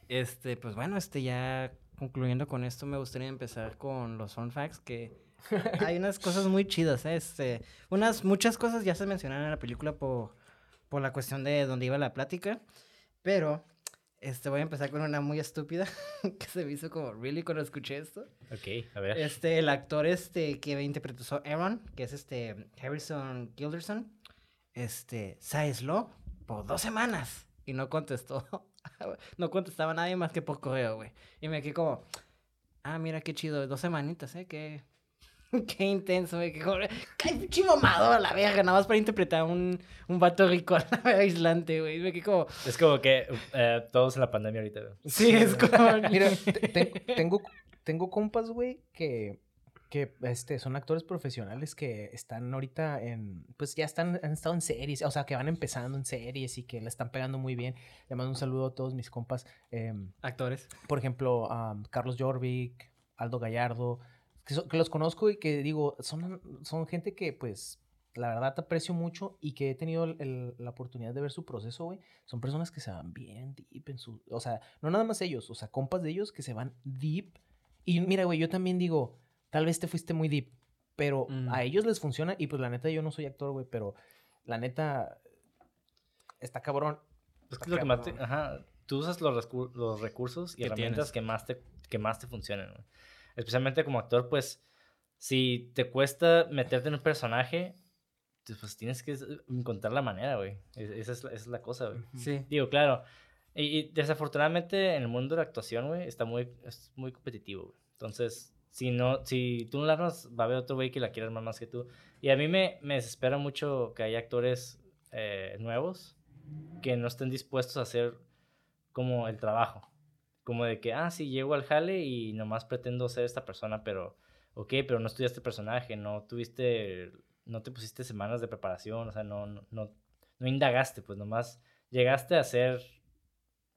Este, pues bueno, este ya concluyendo con esto me gustaría empezar con los fun facts que hay unas cosas muy chidas, ¿eh? este, unas muchas cosas ya se mencionaron en la película por por la cuestión de dónde iba la plática. Pero este, voy a empezar con una muy estúpida que se me hizo como really cuando escuché esto. Ok, a ver. Este, el actor este que interpretó Aaron, que es este Harrison Gilderson, este, se aisló por dos semanas y no contestó. no contestaba nadie más que por correo, güey. Y me quedé como, ah, mira qué chido, dos semanitas, ¿eh? Qué, Qué intenso, güey. Qué pinche a la verga, nada más para interpretar un, un vato rico aislante, güey. Es como que eh, todos en la pandemia ahorita, güey. Sí, es como. Mira, tengo, tengo compas, güey, que, que este, son actores profesionales que están ahorita en. Pues ya están, han estado en series, o sea, que van empezando en series y que la están pegando muy bien. Le mando un saludo a todos mis compas. Em, Actores. Por ejemplo, Carlos Jorvik, Aldo Gallardo que, los conozco y que digo, son, son gente que pues la verdad te aprecio mucho y que he tenido la oportunidad de ver su proceso, güey, son personas que se van bien deep en su... O sea, no nada más ellos, o sea, compas de ellos que se van deep. Y mira, güey, yo también digo, tal vez te fuiste muy deep, pero mm. a ellos les funciona y pues la neta yo no soy actor, güey, pero la neta está cabrón. Es que lo que más te, ajá, tú usas los, los recursos y herramientas que más te, que más te funcionan. Especialmente como actor, pues, si te cuesta meterte en un personaje, pues tienes que encontrar la manera, güey. Esa es, es, la cosa, güey. Sí. Digo, claro. Y, desafortunadamente en el mundo de la actuación, güey, está muy, es muy competitivo, güey. Entonces, si no, si tú no la armas, va a haber otro güey que la quiera armar más que tú. Y a mí me, me desespera mucho que haya actores eh, nuevos que no estén dispuestos a hacer como el trabajo. Como de que, ah, sí, llego al jale y nomás pretendo ser esta persona, pero, ok, pero no estudiaste personaje, no tuviste no te pusiste semanas de preparación, o sea, no, no, no, indagaste, pues nomás llegaste a ser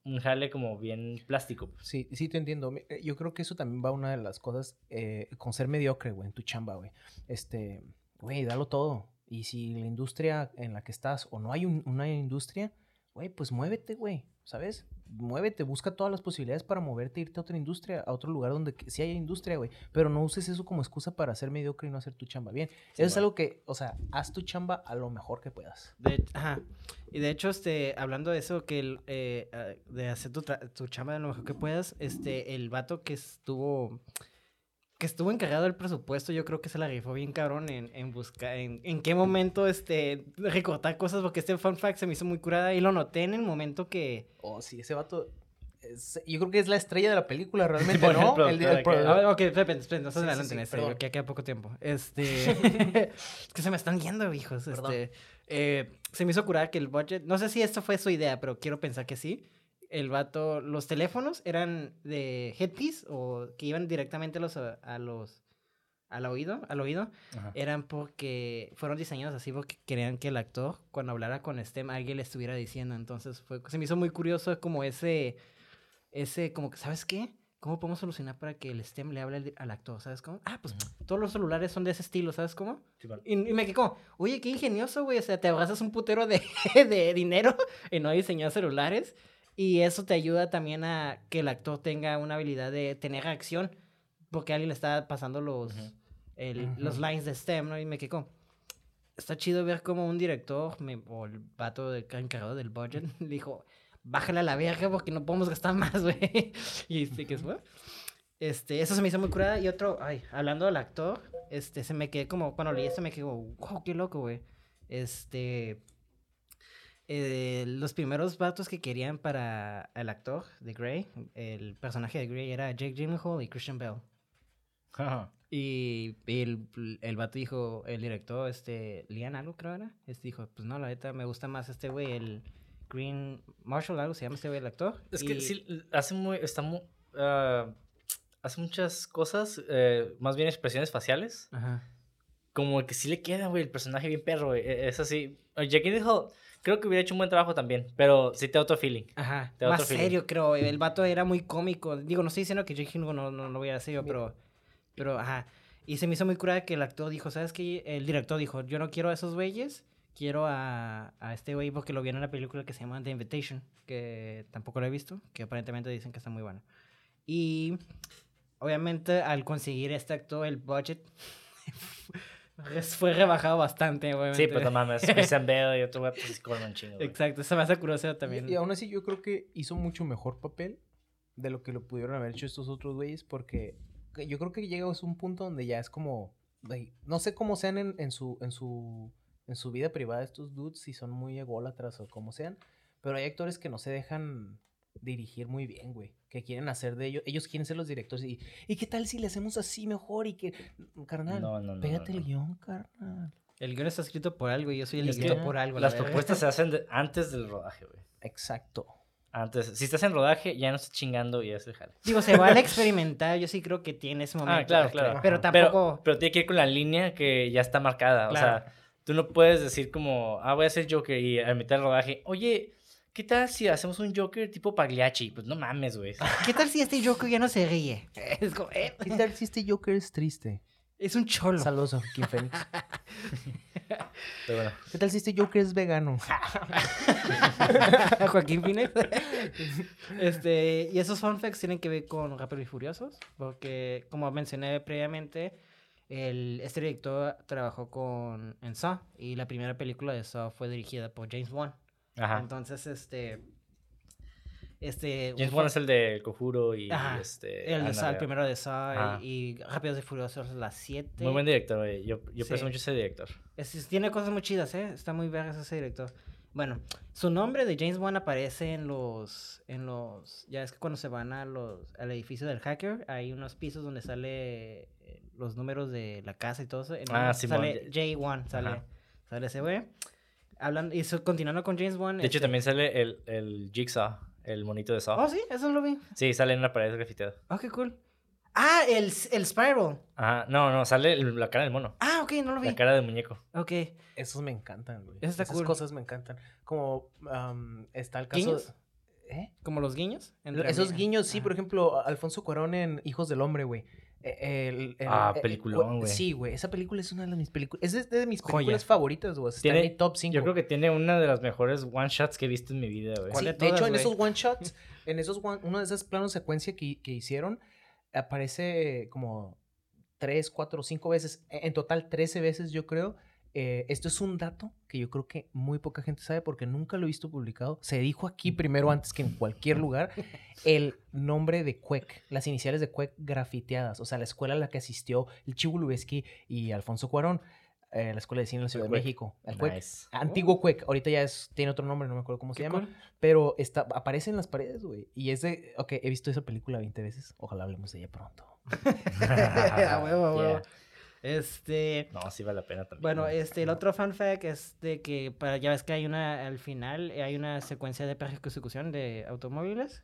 un jale como bien plástico. Pues. Sí, sí, te entiendo. Eh, yo creo que eso también va una de las cosas eh, con ser mediocre, güey, en tu chamba, güey. Este, güey, dalo todo. Y si la industria en la que estás o no hay una industria, güey, pues muévete, güey, ¿sabes? muévete, busca todas las posibilidades para moverte, irte a otra industria, a otro lugar donde sí haya industria, güey. Pero no uses eso como excusa para ser mediocre y no hacer tu chamba bien. eso es algo que, o sea, haz tu chamba a lo mejor que puedas. De, ajá. Y de hecho, este, hablando de eso, que eh, ah, de hacer tu, tu chamba a lo mejor que puedas, este, el vato que estuvo que estuvo encargado del presupuesto, yo creo que se la rifó bien cabrón en, en buscar, en, en qué momento, este, recortar cosas, porque este fun fact se me hizo muy curada y lo noté en el momento que... Oh, sí, ese vato... yo creo que es la estrella de la película, realmente, ¿no? el, el, ah, ok, espera, espera, no estás adelante en este, que queda poco tiempo. Este... es que se me están yendo, hijos. Este, eh, se me hizo curar que el budget... No sé si esto fue su idea, pero quiero pensar que sí el vato, los teléfonos eran de headpiece o que iban directamente a los, a, los, al oído, al oído, eran porque fueron diseñados así porque querían que el actor cuando hablara con STEM alguien le estuviera diciendo, entonces fue, se me hizo muy curioso como ese, ese, como que, ¿sabes qué? ¿Cómo podemos solucionar para que el STEM le hable al, actor? ¿Sabes cómo? Ah, pues todos los celulares son de ese estilo, ¿sabes cómo? y, me quedé como, oye, qué ingenioso, güey. O sea, te abrazas un putero de, de dinero y no diseñar celulares. Y eso te ayuda también a que el actor tenga una habilidad de tener reacción, porque alguien le está pasando los, los lines de STEM, ¿no? Y me quedo está chido ver como un director me, o el vato de, encargado del budget le dijo, bájale a la verga porque no podemos gastar más, güey. y este, que fue. Este, eso se me hizo muy curada. Y otro, ay, hablando del actor, este, se me quedé como, cuando leí eso me quedé, wow, qué loco, güey. Este, eh, los primeros vatos que querían para el actor de Grey, el personaje de Grey era Jake Gyllenhaal y Christian Bell. Y el, el vato dijo, el director, este, Lian algo creo era, este dijo, pues no, la neta me gusta más este güey, el Green Marshall algo se llama este güey el actor. Es que sí, hace muy, está muy, ah, hace muchas cosas, eh, más bien expresiones faciales. Ajá. Como que sí le queda, güey, el personaje bien perro, güey. E, es así. Jake Gyllenhaal Creo que hubiera hecho un buen trabajo también, pero sí te da otro feeling. Ajá. Más serio, creo. El vato era muy cómico. Digo, no estoy diciendo que Jake no, no, no, voy a serio, pero, pero, ajá. Y se me hizo muy curada que el actor dijo, ¿sabes qué? El director dijo, yo no quiero a esos güeyes, quiero a, a este güey porque lo vi en una película que se llama The Invitation, que tampoco lo he visto, que aparentemente dicen que está muy bueno. Y obviamente al conseguir este actor, el budget fue rebajado bastante, obviamente. Sí, pues no mames, Christian Bale y otro güey, pues con un chingo. Exacto, eso me hace curioso también. Y, aún así yo creo que hizo mucho mejor papel de lo que lo pudieron haber hecho estos otros güeyes, porque yo creo que llega a un punto donde ya es como, no sé cómo sean en, en, su, en, su, en su vida privada estos dudes, si son muy ególatras o como sean, pero hay actores que no se dejan dirigir muy bien, güey. Que quieren hacer de ellos. Ellos quieren ser los directores. Y, ¿y qué tal si le hacemos así mejor? Y que. Carnal, no, no, no, pégate el guion, carnal. El guion está escrito por algo y yo soy el escrito por algo. Las propuestas se hacen antes del rodaje, güey. Exacto. Antes, si estás en rodaje, ya no estás chingando y ya se jale. Digo, se vale experimentar, yo sí creo que tiene ese momento. Ah, claro, claro. Pero tampoco. Pero, tiene que ir con la línea que ya está marcada. O sea, tú no puedes decir como, ah, voy a hacer Joker y a mitad del rodaje, oye, ¿Qué tal si hacemos un Joker tipo Pagliacci? Pues no mames, güey. ¿Qué tal si este Joker ya no se ríe? Es como, ¿eh? ¿Qué tal si este Joker es triste? Es un cholo. Saludos a Kim Pero bueno. ¿Qué tal si este Joker es vegano? Joaquín Phoenix. este, y esos fun facts tienen que ver con Rápidos y Furiosos, porque como mencioné previamente, el, este director trabajó con en Saw y la primera película de Saw fue dirigida por James Wan. Ajá. Entonces, este este, James Wan es el de Conjuro y este. El, de Saw, el primero de Saw y, Rápidos y Furiosos las 7. Muy buen director, güey. Yo, yo sí. mucho ese director. tiene cosas muy chidas, ¿eh? Está muy vergas ese director. Bueno, su nombre de James Wan aparece en los, en los, ya es que cuando se van a los, al edificio del hacker, hay unos pisos donde sale eh, los números de la casa y todo eso. ah, sí, Sale J1, sale, sale ese güey. Hablando, y continuando con James Wan. De hecho, este también sale el, el Jigsaw el monito de Saw. Oh, sí, eso lo vi. Sí, sale en una pared grafiteada. Ah, qué cool. Ah, el, el Spiral. Ajá, no, no, sale la cara del mono. Ah, ok, no lo vi. La cara del muñeco. Ok. Esos me encantan, güey. Esas cosas me encantan. Como está el caso. ¿Guiños? ¿Eh? ¿Como los guiños? Esos guiños, sí, por ejemplo, Alfonso Cuarón en Hijos del Hombre, güey. El, ah, eh, peliculón, güey. Sí, güey. Esa película es una de mis películas. Es de, mis películas favoritas, güey. Está en mi top 5. Yo creo que tiene una de las mejores one shots que he visto en mi vida, güey. Sí, de, hecho, en esos one shots, en esos one, uno de esos planos secuencia que, que hicieron, aparece como tres, cuatro, cinco veces. En total, trece veces, yo creo. Eh, esto es un dato que yo creo que muy poca gente sabe porque nunca lo he visto publicado. Se dijo aquí primero antes que en cualquier lugar el nombre de Cuec, las iniciales de Cuec grafiteadas, o sea, la escuela a la que asistió el Chivo Lubeski y Alfonso Cuarón. Eh, la Escuela de Cine en la Ciudad de México. El Cuec. Antiguo Cuec. Ahorita ya es, tiene otro nombre, no me acuerdo cómo se llama. Pero está, aparece en las paredes, güey. Y es de. Ok, he visto esa película 20 veces. Ojalá hablemos de ella pronto. a huevo, a huevo. Este. No, sí vale la pena también. Bueno, este, el otro fun fact es de que para, ya ves que hay una, al final, hay una secuencia de persecución de automóviles.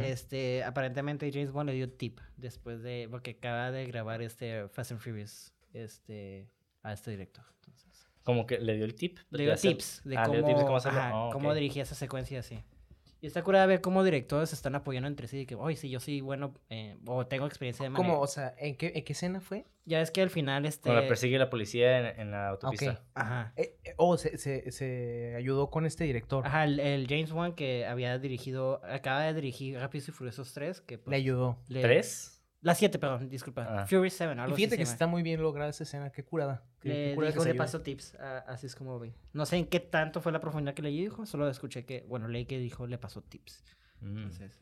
Este, aparentemente James Bond le dio tip después de, porque acaba de grabar este Fast and Furious, este, a este director. Entonces. Como que le dio el tip. Le dio tips de ah, cómo, oh, cómo dirigía esa secuencia así. Y está curada ver cómo directores se están apoyando entre sí. Y que, oye, sí, yo sí, bueno, eh, o tengo experiencia de manera. ¿Cómo? O sea, ¿en qué, ¿en qué escena fue? Ya es que al final, este... Cuando persigue la policía en, la autopista. Ajá. Eh, eh, oh, se, se, se, ayudó con este director. Ajá, el, James Wan que había dirigido, acaba de dirigir Rápidos y Furiosos 3. Que, pues, le ayudó. ¿Tres? La 7, perdón, disculpa. Ah. Fury 7, algo y fíjate que está muy bien lograda esa escena, qué curada. le, dijo, le pasó tips, así es como vi. No sé en qué tanto fue la profundidad que le dijo, solo escuché que, bueno, leí que dijo, le pasó tips. Mm. Entonces.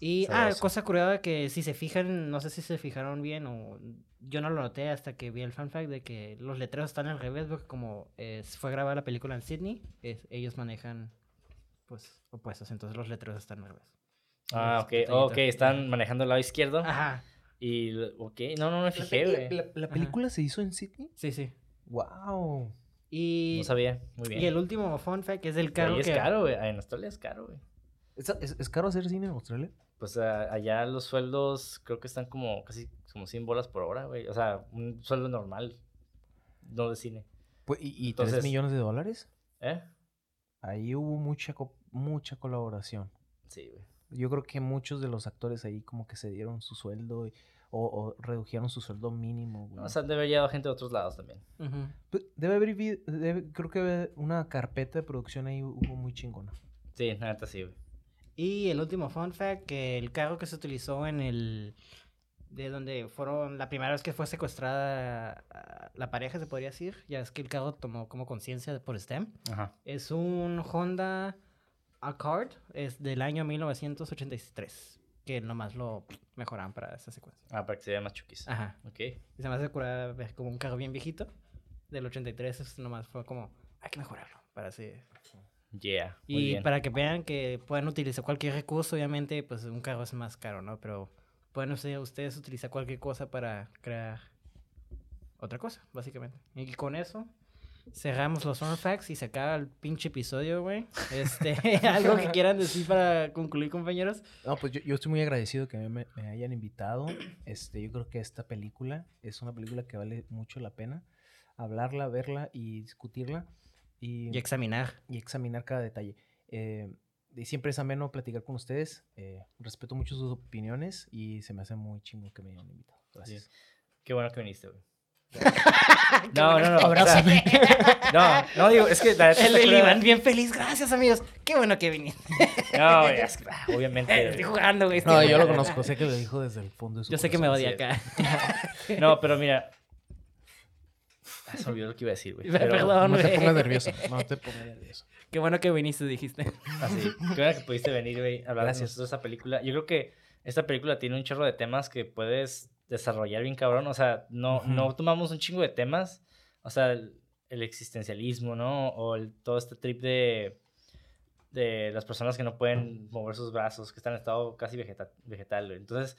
Y, ah, cosa curada que si se fijan, no sé si se fijaron bien o yo no lo noté hasta que vi el fan fact de que los letreros están al revés, porque como fue grabada la película en Sydney, ellos manejan, pues, opuestos, entonces los letreros están al revés. Ah, ok, ok, están manejando el lado izquierdo. Ajá. Y, ok, no, no me fijé, güey. La, película se hizo en Sydney? Sí, sí. Wow. Y... No sabía, muy bien. Y el último fun fact es el carro es caro, güey. En Australia es caro, güey. ¿Es, caro hacer cine en Australia? Pues allá los sueldos creo que están como casi como 100 bolas por hora, güey. O sea, un sueldo normal, no de cine. Pues, ¿Y, y 3 millones de dólares? ¿Eh? Ahí hubo mucha, mucha colaboración. Sí, güey. Yo creo que muchos de los actores ahí como que se dieron su sueldo o, redujeron su sueldo mínimo. O sea, debe haber llegado gente de otros lados también. Pues, debe haber, creo que una carpeta de producción ahí hubo muy chingona. Sí, neta sí, güey. Y el último fun fact, que el carro que se utilizó en el... De donde fueron la primera vez que fue secuestrada la pareja, se podría decir. Ya es que el carro tomó como conciencia por STEM. Ajá. Es un Honda Accord, es del año 1983. Que nomás lo mejoran para esa secuencia. Ah, para que se vea más chukis. Ajá. Ok. Y se me hace curar como un carro bien viejito. Del 83, nomás fue como, hay que mejorarlo para así Yeah. y para que vean que pueden utilizar cualquier recurso, obviamente, pues un carro es más caro, ¿no? Pero pueden ustedes utilizar cualquier cosa para crear otra cosa, básicamente. Y con eso cerramos los fun facts y se acaba el pinche episodio, güey. Este, algo que quieran decir para concluir, compañeros. No, pues yo, yo estoy muy agradecido que me, me, hayan invitado. Este, yo creo que esta película es una película que vale mucho la pena hablarla, verla y discutirla. Y, examinar. Y examinar cada detalle. Eh, y siempre es ameno platicar con ustedes. Eh, respeto mucho sus opiniones y se me hace muy chingo que me hayan invitado. Gracias. Qué bueno que viniste, güey. No, no, no, abrázame. no, no, digo, es que... el, el Iván bien feliz, gracias, amigos. Qué bueno que viniste. no, es que, ah, obviamente... Estoy jugando, güey. No, yo lo conozco, sé que lo dijo desde el fondo de su Yo sé que me odia acá. no, pero mira... Ah, se olvidó lo que iba a decir, güey. Perdón, No te pongas nervioso, no te pongas nervioso. Qué bueno que viniste, dijiste. Así, qué bueno que pudiste venir, güey, a hablar Gracias. de esa película. Yo creo que esta película tiene un chorro de temas que puedes desarrollar bien cabrón. O sea, no, no tomamos un chingo de temas. O sea, el, existencialismo, ¿no? O el, todo este trip de, de las personas que no pueden mover sus brazos, que están en estado casi vegetal, vegetal. Entonces,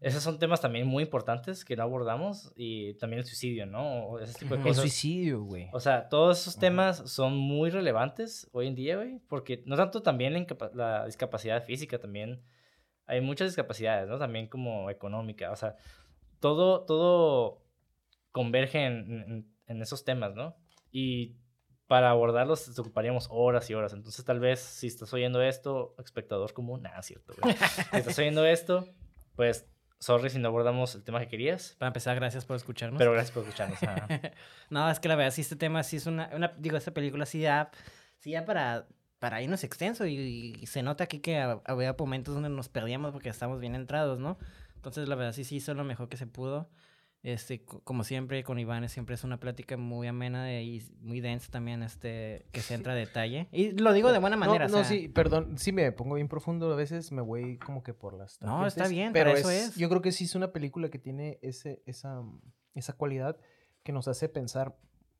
esos son temas también muy importantes que no abordamos y también el suicidio, ¿no? Ese tipo de cosas. El suicidio, güey. O sea, todos esos temas son muy relevantes hoy en día, güey, porque no tanto también en la discapacidad física, también hay muchas discapacidades, ¿no? También como económica, o sea, todo, todo converge en, en, esos temas, ¿no? Y para abordarlos ocuparíamos horas y horas. Entonces, tal vez si estás oyendo esto, espectador común, nada, cierto, güey. si estás oyendo esto, pues, sorry si no abordamos el tema que querías. Para empezar, gracias por escucharnos. Pero gracias por escucharnos. no, es que la verdad, sí, este tema sí es una, una digo, esta película sí ya, sí ya para para irnos extenso y, se nota aquí que había momentos donde nos perdíamos porque estamos bien entrados, ¿no? Entonces, la verdad, sí, sí hizo lo mejor que se pudo. Este, como siempre, con Iván siempre es una plática muy amena y muy densa también, este, que se entra a detalle. Y lo digo de buena manera. No, no sí, perdón, sí me pongo bien profundo, a veces me voy como que por las No, está bien, pero eso es, Yo creo que sí es una película que tiene ese, esa, esa cualidad que nos hace pensar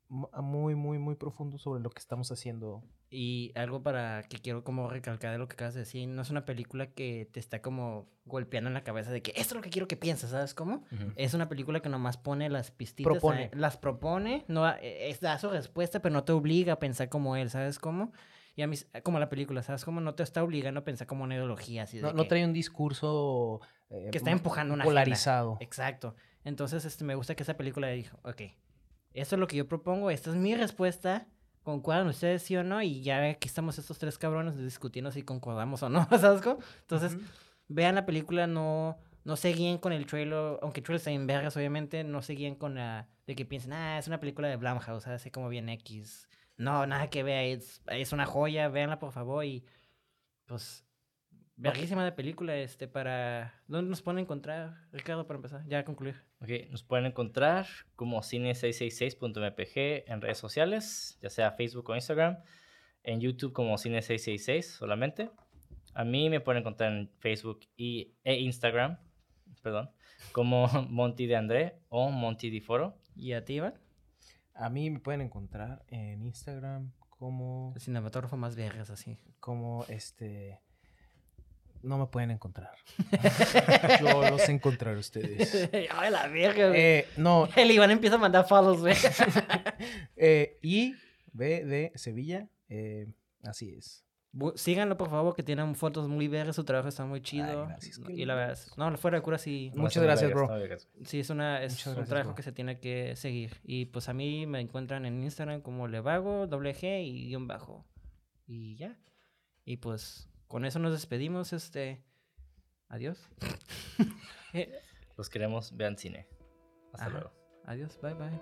muy, muy, muy profundo sobre lo que estamos haciendo. Y algo para que quiero como recalcar de lo que acabas de decir, no es una película que te está como golpeando en la cabeza de que esto es lo que quiero que pienses, ¿sabes cómo? Es una película que nomás pone las pistitas, propone. las propone, no e, es da su respuesta, pero no te obliga a pensar como él, ¿sabes cómo? Y a mí, como la película, ¿sabes cómo? No te está obligando a pensar como una ideología así No, no trae un discurso... Eh, que está empujando una Polarizado. Exacto. Entonces, este, me gusta que esa película dijo, ok, esto es lo que yo propongo, esta es mi respuesta, concuerdan ustedes sí o no, y ya aquí estamos estos tres cabrones discutiendo si concordamos o no, ¿sabes cómo? Entonces, vean la película, no, no se guíen con el trailer, aunque el trailer está en vergas, obviamente, no se guíen con la, de que piensen, ah, es una película de Blumhouse, así como bien X. No, nada que vea, es, es una joya, véanla por favor y pues Verguísima de película, este, para... ¿Dónde nos pueden encontrar, Ricardo, para empezar? Ya a concluir. Ok, nos pueden encontrar como cine666.mpg en redes sociales, ya sea Facebook o Instagram. En YouTube como cine666 solamente. A mí me pueden encontrar en Facebook y, e Instagram, perdón, como Monty de André o Monty de Foro. ¿Y a ti, Iván? A mí me pueden encontrar en Instagram como... El cinematógrafo más vergas, así. Como este no me pueden encontrar. Yo los encontraré ustedes. Ay, la verga, güey. Eh, no. El Iván empieza a mandar follows, güey. eh, y B de Sevilla. Eh, así es. Síganlo, por favor, que tienen fotos muy verdes. Su trabajo está muy chido. y la verdad, no, fuera de cura sí. Muchas gracias, bro. Sí, es, una, es un trabajo que se tiene que seguir. Y pues a mí me encuentran en Instagram como Levago, doble G y guion bajo. Y ya. Y pues con eso nos despedimos. Este. Adiós. Los queremos, vean cine. Hasta luego. Adiós, bye bye.